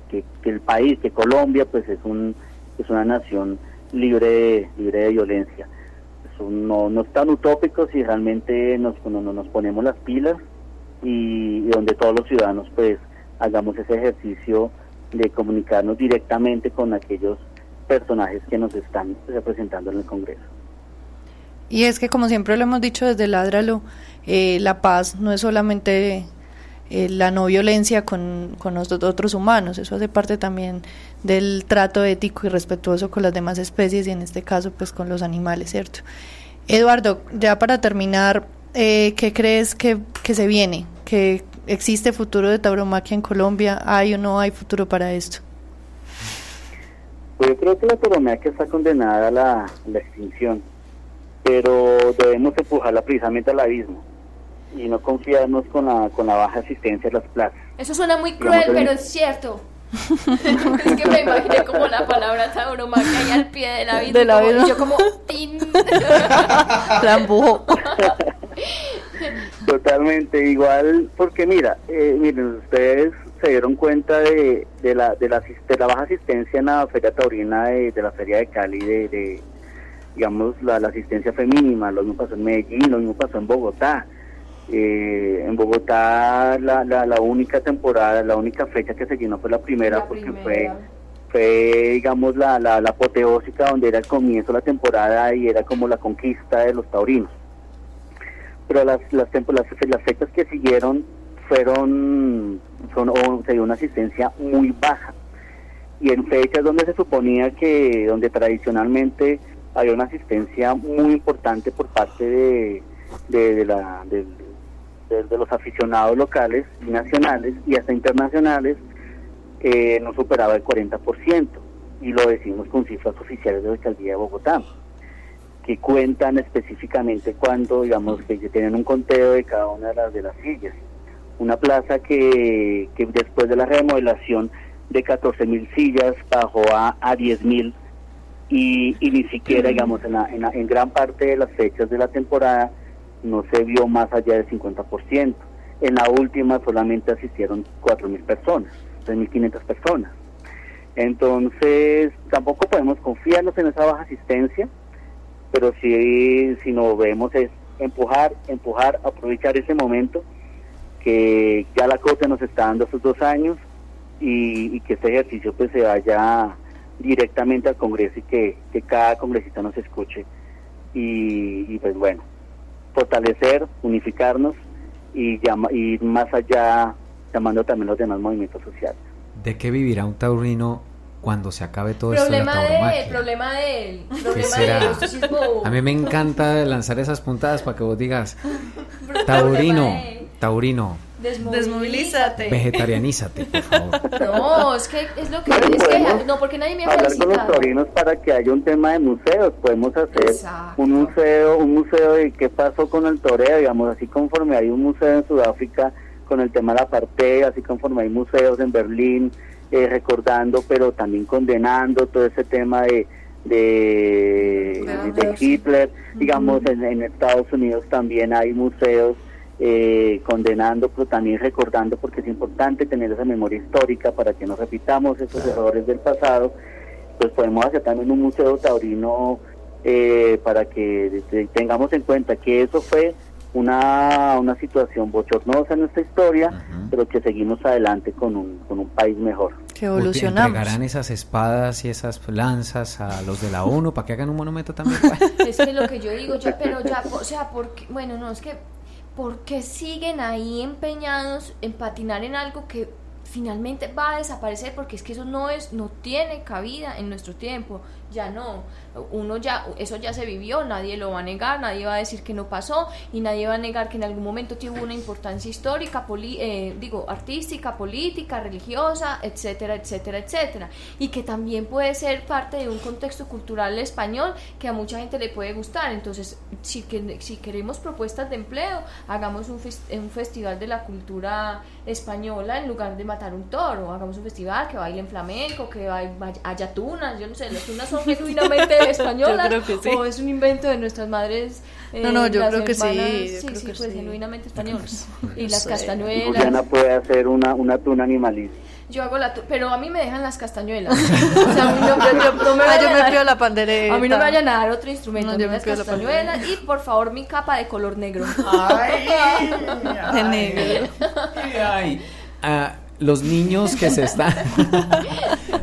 el país, que Colombia pues es, un, es una nación libre de, libre de violencia. Eso no, no es tan utópico si realmente nos, no, nos ponemos las pilas y, donde todos los ciudadanos pues hagamos ese ejercicio de comunicarnos directamente con aquellos personajes que nos están representando en el Congreso. Y es que como siempre lo hemos dicho desde Ládralo, eh, la paz no es solamente eh, la no violencia con, con los otros humanos, eso hace parte también del trato ético y respetuoso con las demás especies y en este caso pues con los animales, ¿cierto? Eduardo, ya para terminar, eh, ¿qué crees que, que se viene? ¿Que existe futuro de tauromaquia en Colombia? ¿Hay o no hay futuro para esto? Pues yo creo que la tauromaquia está condenada a la, la extinción, pero debemos empujarla precisamente al abismo y no confiarnos con la, con la baja asistencia de las plazas. Eso suena muy cruel, pero es cierto. es que me imaginé como la palabra tauromaquia ahí al pie de la vida. De la vida. yo como tin. la. Totalmente igual, porque mira, eh, miren, ustedes se dieron cuenta de, de, la, de, la, de la baja asistencia en la Feria Taurina de, de la Feria de Cali, de, de digamos, la, la asistencia fue mínima, lo mismo pasó en Medellín, lo mismo pasó en Bogotá. Eh, en Bogotá la, la, única temporada, la única fecha que se llenó fue la primera porque fue fue digamos la, la, la apoteósica donde era el comienzo de la temporada y era como la conquista de los taurinos. Pero las las, las, las fechas que siguieron fueron son se dio una asistencia muy baja y en fechas donde se suponía que donde tradicionalmente había una asistencia muy importante por parte de, de, la, de, de, los aficionados locales y nacionales y hasta internacionales eh, no superaba el 40%, y lo decimos con cifras oficiales de la alcaldía de Bogotá, que cuentan específicamente cuando, digamos, que tienen un conteo de cada una de las, de las sillas. Una plaza que, que después de la remodelación de 14 mil sillas bajó a, a 10 mil y, y, ni siquiera, digamos, en, la, en, en gran parte de las fechas de la temporada no se vio más allá del 50%. En la última solamente asistieron 4.000 personas, 3.500 personas. Entonces, tampoco podemos confiarnos en esa baja asistencia, pero sí, si no vemos es empujar, empujar, aprovechar ese momento que ya la cosa nos está dando estos dos años y, que este ejercicio pues se vaya directamente al Congreso y que, cada congresista nos escuche. y pues bueno, fortalecer, unificarnos y, llama, y más allá llamando también los demás movimientos sociales. ¿De qué vivirá un taurino cuando se acabe todo esto de la De, problema de él, problema de él, A mí me encanta lanzar esas puntadas para que vos digas, taurino, taurino, Desmovilízate. Vegetarianízate, por favor. No, es que es lo que... Bueno, Es que, no, porque nadie me ha hablar con los felicitado. taurinos para que haya un tema de museos. Podemos hacer Exacto. un museo, un museo de qué pasó con el toreo, digamos, así conforme hay un museo en Sudáfrica con el tema de la parte, así conforme hay museos en Berlín eh, recordando, pero también condenando todo ese tema de de, de Hitler, digamos, en, en Estados Unidos también hay museos eh, condenando, pero también recordando, porque es importante tener esa memoria histórica para que no repitamos esos errores del pasado. Pues podemos hacer también un museo taurino eh, para que te- tengamos en cuenta que eso fue una, una situación bochornosa en nuestra historia, Ujú. pero que seguimos adelante con un, con un país mejor. Que evolucionamos. ¿Entregarán esas espadas y esas lanzas a los de la ONU para que hagan un monumento también? Es que lo que yo digo, yo, pero ya, o sea, porque, bueno, no, es que, ¿por qué siguen ahí empeñados en patinar en algo que finalmente va a desaparecer? Porque es que eso no es, no tiene cabida en nuestro tiempo, ya no, uno ya, eso ya se vivió, nadie lo va a negar, nadie va a decir que no pasó y nadie va a negar que en algún momento tuvo una importancia histórica, poli- eh, digo, artística, política, religiosa, etcétera, etcétera, etcétera, y que también puede ser parte de un contexto cultural español que a mucha gente le puede gustar. Entonces, si, que, si queremos propuestas de empleo, hagamos un, un festival de la cultura española en lugar de matar un toro, hagamos un festival que bailen flamenco, que haya tunas, yo no sé, las tunas son genuinamente españolas Yo creo que sí. o es un invento de nuestras madres. eh, No, no, yo las creo que sí, yo Sí, creo sí, que pues sí. genuinamente españolas. Y No las sé. castañuelas. Juliana puede hacer una, una tuna animalista. Yo hago la pero a mí me dejan las castañuelas. o sea, a mí no, yo, yo- no me Ah, yo me a- pido la pandereta. A mí no me vayan a dar otro instrumento, No, yo me las pido la castañuelas y por favor mi capa de color negro. De negro. Ay, ah, los niños que se están...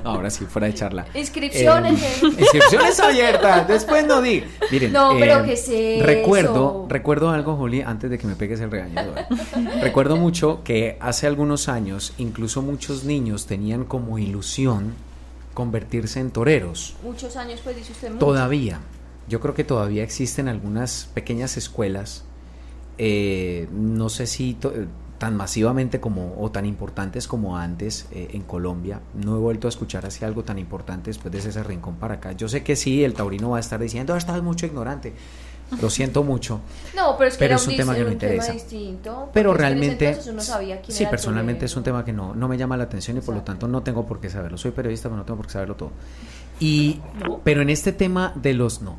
No, ahora sí, fuera de charla. Inscripciones Eh, inscripciones abiertas, después no di. Miren, No, pero eh, ¿qué es eso? Recuerdo, recuerdo algo, Juli, antes de que me pegues el regaño. recuerdo mucho que hace algunos años, incluso muchos niños tenían como ilusión convertirse en toreros. Muchos años pues dice usted mucho. Todavía. Yo creo que todavía existen algunas pequeñas escuelas, eh, no sé si tan masivamente como o tan importantes como antes eh, en Colombia. No he vuelto a escuchar así algo tan importante después de ese rincón para acá. Yo sé que sí, el taurino va a estar diciendo, "Ah, estás mucho ignorante. Lo siento mucho. No, pero es que Pero es un tema que no interesa. distinto, Pero es que realmente, entonces uno sabía quién sí, era personalmente es un tema que no, no me llama la atención y por lo tanto no tengo por qué saberlo. Soy periodista, pero no tengo por qué saberlo todo. Y, pero en este tema de los, no,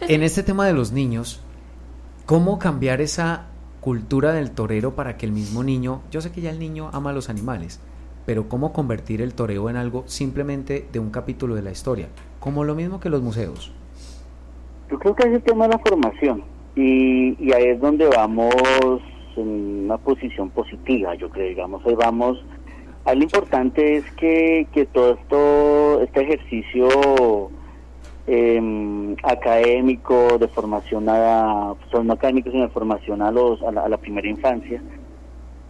en este tema de los niños, ¿cómo cambiar esa cultura del torero para que el mismo niño, yo sé que ya el niño ama a los animales, pero cómo convertir el toreo en algo simplemente de un capítulo de la historia, como lo mismo que los museos? Yo creo que es el tema de la formación y, y ahí es donde vamos en una posición positiva, yo creo, digamos, ahí vamos, ahí lo importante es que, que todo esto, este ejercicio eh, académico, de formación a, pues, no académico, sino de formación a, los, a, la, a la primera infancia,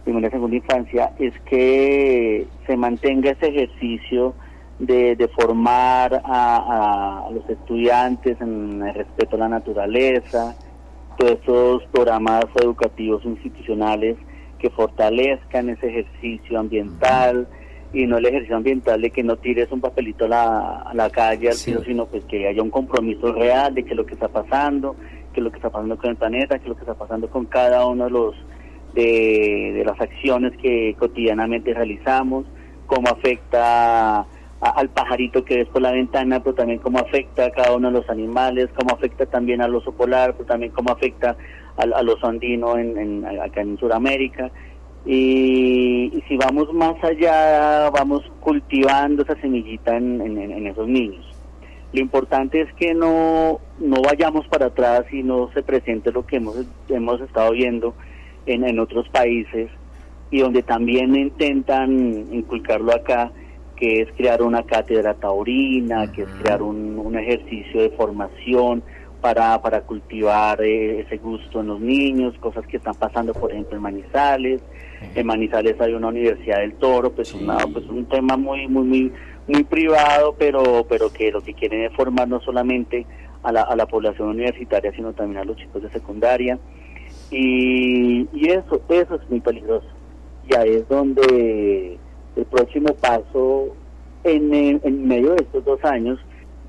primera y segunda infancia, es que se mantenga ese ejercicio de, de formar a, los estudiantes en el respeto a la naturaleza, todos esos programas educativos institucionales que fortalezcan ese ejercicio ambiental y no el ejercicio ambiental de que no tires un papelito a la, a la calle al Sí. piso, sino pues que haya un compromiso real de que lo que está pasando, que lo que está pasando con el planeta, que lo que está pasando con cada uno de los de, de las acciones que cotidianamente realizamos, cómo afecta a- al pajarito que ves por la ventana, pero también cómo afecta a cada uno de los animales, cómo afecta también al oso polar, pero también cómo afecta al, al oso andino en, en- acá en Sudamérica. Y, y si vamos más allá, vamos cultivando esa semillita en, en- en esos niños. Lo importante es que no, no vayamos para atrás y no se presente lo que hemos, hemos estado viendo en, en otros países y donde también intentan inculcarlo acá, que es crear una cátedra taurina, que es crear un, un ejercicio de formación para, para cultivar eh, ese gusto en los niños, cosas que están pasando, por ejemplo, en Manizales. En Manizales hay una universidad del toro, pues, Sí. una, pues un tema muy, muy, muy, muy privado, pero, pero que lo que quieren es formar no solamente a la, a la población universitaria, sino también a los chicos de secundaria. Y, y eso, eso es muy peligroso. ya es donde el próximo paso en, en medio de estos dos años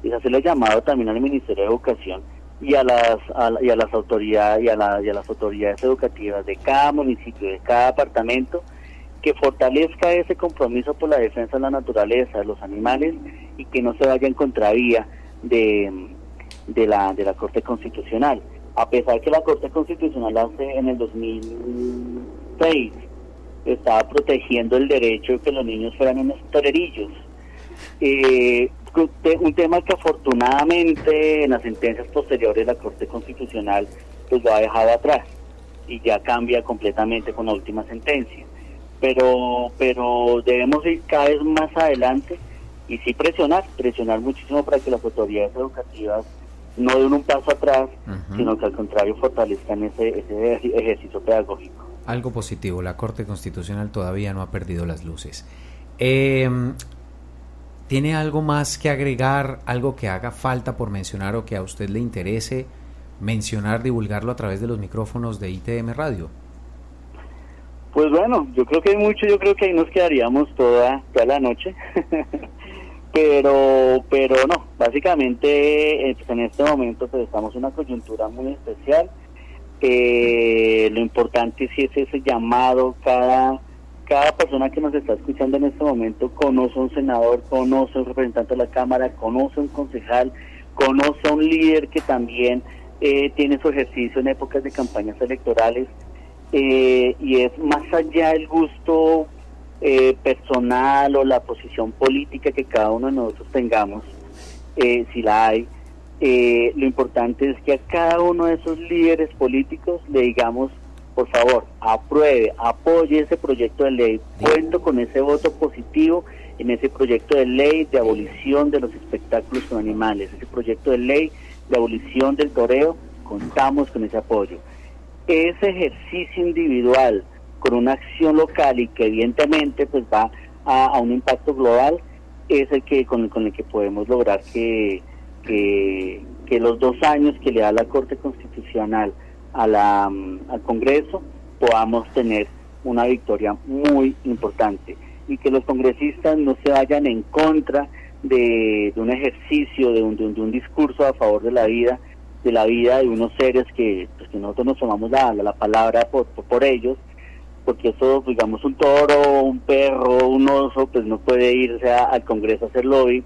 es hacerle llamado también al Ministerio de Educación y a las y a las autoridades y a, y a las autoridades educativas de cada municipio, de cada departamento que fortalezca ese compromiso por la defensa de la naturaleza, de los animales y que no se vaya en contravía de, de, la, de la Corte Constitucional. A pesar que la Corte Constitucional hace en el 2006 estaba protegiendo el derecho de que los niños fueran unos torerillos. Eh, un tema que afortunadamente en las sentencias posteriores la Corte Constitucional pues lo ha dejado atrás y ya cambia completamente con la última sentencia pero, pero debemos ir cada vez más adelante y sí presionar, presionar muchísimo para que las autoridades educativas no den un paso atrás, sino que al contrario fortalezcan ese, ese ejercicio pedagógico. Algo positivo, la Corte Constitucional todavía no ha perdido las luces. Em, ¿Tiene algo más que agregar, algo que haga falta por mencionar o que a usted le interese mencionar, divulgarlo a través de los micrófonos de ITM Radio? Pues bueno, yo creo que hay mucho, yo creo que ahí nos quedaríamos toda, toda la noche. pero pero no, básicamente eh, pues, en este momento pues estamos en una coyuntura muy especial. Eh, lo importante sí es ese llamado, cada, cada persona que nos está escuchando en este momento conoce a un senador, conoce a un representante de la Cámara, conoce a un concejal, conoce a un líder que también eh, tiene su ejercicio en épocas de campañas electorales eh, y es más allá del gusto eh, personal o la posición política que cada uno de nosotros tengamos, si la hay, lo importante es que a cada uno de esos líderes políticos le digamos, por favor, apruebe, apoye ese proyecto de ley, cuento con ese voto positivo en ese proyecto de ley de abolición de los espectáculos con animales, ese proyecto de ley de abolición del toreo, contamos con ese apoyo. Ese ejercicio individual con una acción local y que evidentemente pues va a, un impacto global es el que con, el que podemos lograr que, que, los dos años que le da la Corte Constitucional a la, al Congreso podamos tener una victoria muy importante y que los congresistas no se vayan en contra de, un ejercicio, de un, de un discurso a favor de la vida, de la vida de unos seres que, pues, que nosotros nos tomamos la, la palabra por, por, ellos, porque eso, digamos, un toro, un perro, un oso, pues no puede irse al Congreso a hacer lobby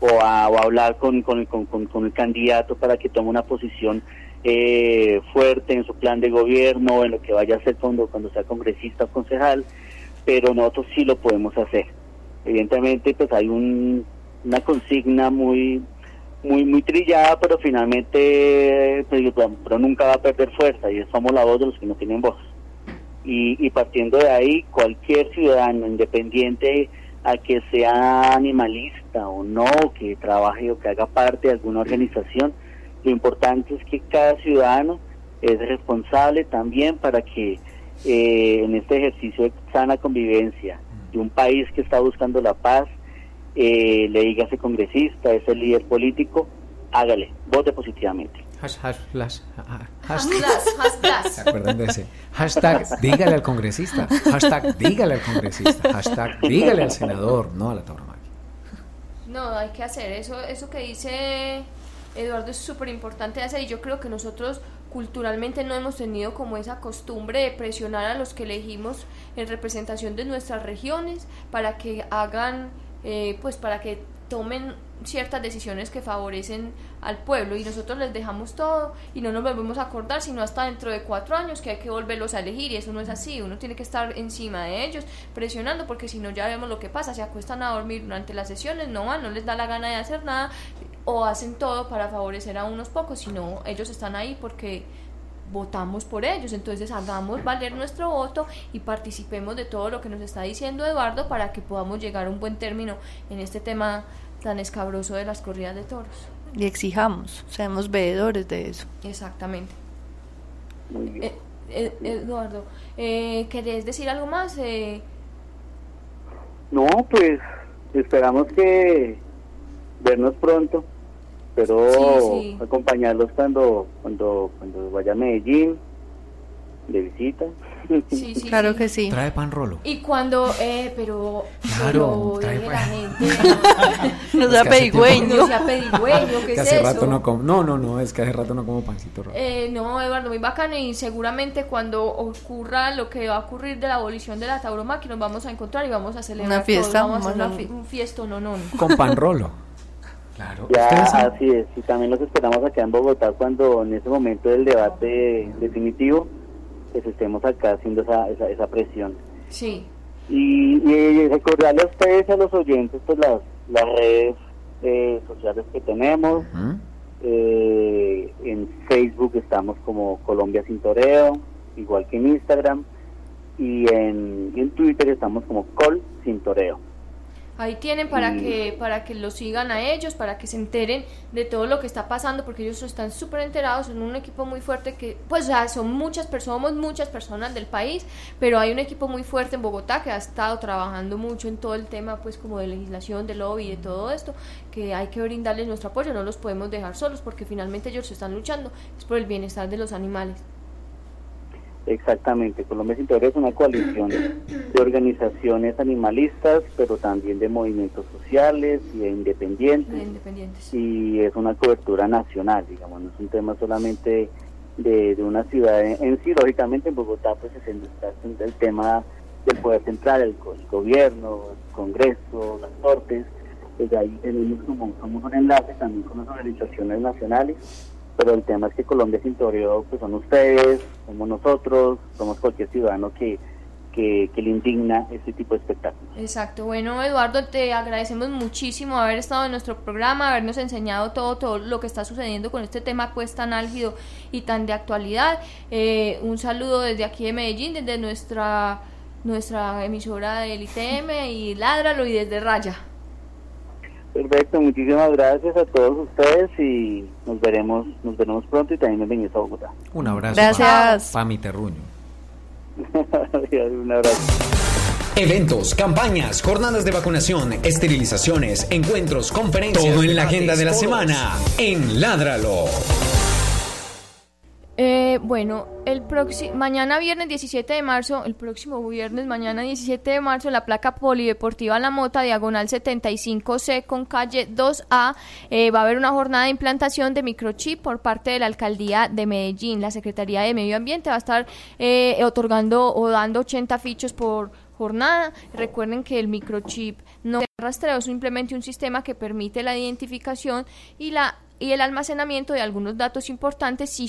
o a, o hablar con, con, con, con, el candidato para que tome una posición eh, fuerte en su plan de gobierno, en lo que vaya a hacer cuando, cuando sea congresista o concejal, pero nosotros sí lo podemos hacer. Evidentemente, pues hay un, una consigna muy muy muy trillada, pero finalmente pues, pero nunca va a perder fuerza y somos la voz de los que no tienen voz. Y, partiendo de ahí, cualquier ciudadano independiente a que sea animalista o no, que trabaje o que haga parte de alguna organización, lo importante es que cada ciudadano es responsable también para que eh, en este ejercicio de sana convivencia de un país que está buscando la paz, eh, le diga a ese congresista, a ese líder político, hágale, vote positivamente. Hashtag, hashtag, dígale al congresista. Hashtag, dígale al congresista. Hashtag, dígale al senador, no a la tauromaquia. No, hay que hacer eso. Eso que dice Eduardo es súper importante hacer y yo creo que nosotros culturalmente no hemos tenido como esa costumbre de presionar a los que elegimos en representación de nuestras regiones para que hagan eh, pues para que tomen ciertas decisiones que favorecen al pueblo y nosotros les dejamos todo y no nos volvemos a acordar sino hasta dentro de cuatro años que hay que volverlos a elegir y eso no es así, uno tiene que estar encima de ellos presionando porque si no ya vemos lo que pasa, se acuestan a dormir durante las sesiones, no van, no les da la gana de hacer nada o hacen todo para favorecer a unos pocos, sino ellos están ahí porque votamos por ellos. Entonces hagamos valer nuestro voto y participemos de todo lo que nos está diciendo Eduardo para que podamos llegar a un buen término en este tema tan escabroso de las corridas de toros. Y exijamos, seamos veedores de eso. Exactamente. Eh, eh, Eduardo, eh, ¿querés decir algo más? Eh... No, pues esperamos que vernos pronto Espero acompañarlos cuando, cuando, cuando vaya a Medellín de visita. Sí, sí, Claro sí. que sí. Trae pan rolo. Y cuando, eh, pero, Claro, pero trae deje la gente, No Es sea pedigüeño. no sea pedigüeño, ¿qué Que es hace eso? rato no como. No, no, no, es que hace rato no como pancito rolo. Eh, no, Eduardo, muy bacano y seguramente cuando ocurra lo que va a ocurrir de la abolición de la tauromaquia nos vamos a encontrar y vamos a celebrar Una fiesta, todos, vamos a hacer una un fiesto, no, no. Con pan rolo. Claro. Ya, así es. Y también los esperamos acá en Bogotá cuando en ese momento del debate definitivo, pues estemos acá haciendo esa, esa, esa presión. Sí, Y, y recordarle a ustedes, y a los oyentes, pues las, las redes eh, sociales que tenemos. Eh, en Facebook estamos como Colombia Sin Toreo, igual que en Instagram. Y en, y en Twitter estamos como Col Sin Toreo. Ahí tienen para Mm. que para que los sigan a ellos, para que se enteren de todo lo que está pasando, porque ellos están súper enterados, son un equipo muy fuerte que, pues, o sea, son muchas personas, somos muchas personas del país, pero hay un equipo muy fuerte en Bogotá que ha estado trabajando mucho en todo el tema, pues, como de legislación, de lobby, de todo esto, que hay que brindarles nuestro apoyo, no los podemos dejar solos, porque finalmente ellos están luchando, es por el bienestar de los animales. Exactamente, Colombia Sin es una coalición de organizaciones animalistas, pero también de movimientos sociales y de independientes. de independientes. y es una cobertura nacional, digamos, no es un tema solamente de, de una ciudad en, en sí, lógicamente en Bogotá pues es el, el tema del poder central, el, gobierno, el Congreso, las Cortes, pues ahí tenemos como, como un enlace también con las organizaciones nacionales, pero el tema es que Colombia sin toreo pues son ustedes, somos nosotros, somos cualquier ciudadano que, que, que le indigna este tipo de espectáculos. Exacto, bueno Eduardo, te agradecemos muchísimo haber estado en nuestro programa, habernos enseñado todo, todo lo que está sucediendo con este tema pues tan álgido y tan de actualidad. Eh, un saludo desde aquí de Medellín, desde nuestra nuestra emisora del ITM y Ládralo y desde Raya. Perfecto, muchísimas gracias a todos ustedes y nos veremos, nos veremos pronto y también bienvenidos a Bogotá. Un abrazo. Gracias. Para mi terruño. Un abrazo. Eventos, campañas, jornadas de vacunación, esterilizaciones, encuentros, conferencias. Todo en la agenda de la semana en Ládralo. Eh, bueno, el próximo mañana viernes 17 de marzo, el próximo viernes mañana 17 de marzo en la placa polideportiva La Mota, diagonal 75C con calle 2A, eh, va a haber una jornada de implantación de microchip por parte de la alcaldía de Medellín. La Secretaría de Medio Ambiente va a estar eh, otorgando o dando 80 fichos por jornada. Recuerden que el microchip no es rastreo, es simplemente un sistema que permite la identificación y la y el almacenamiento de algunos datos importantes si su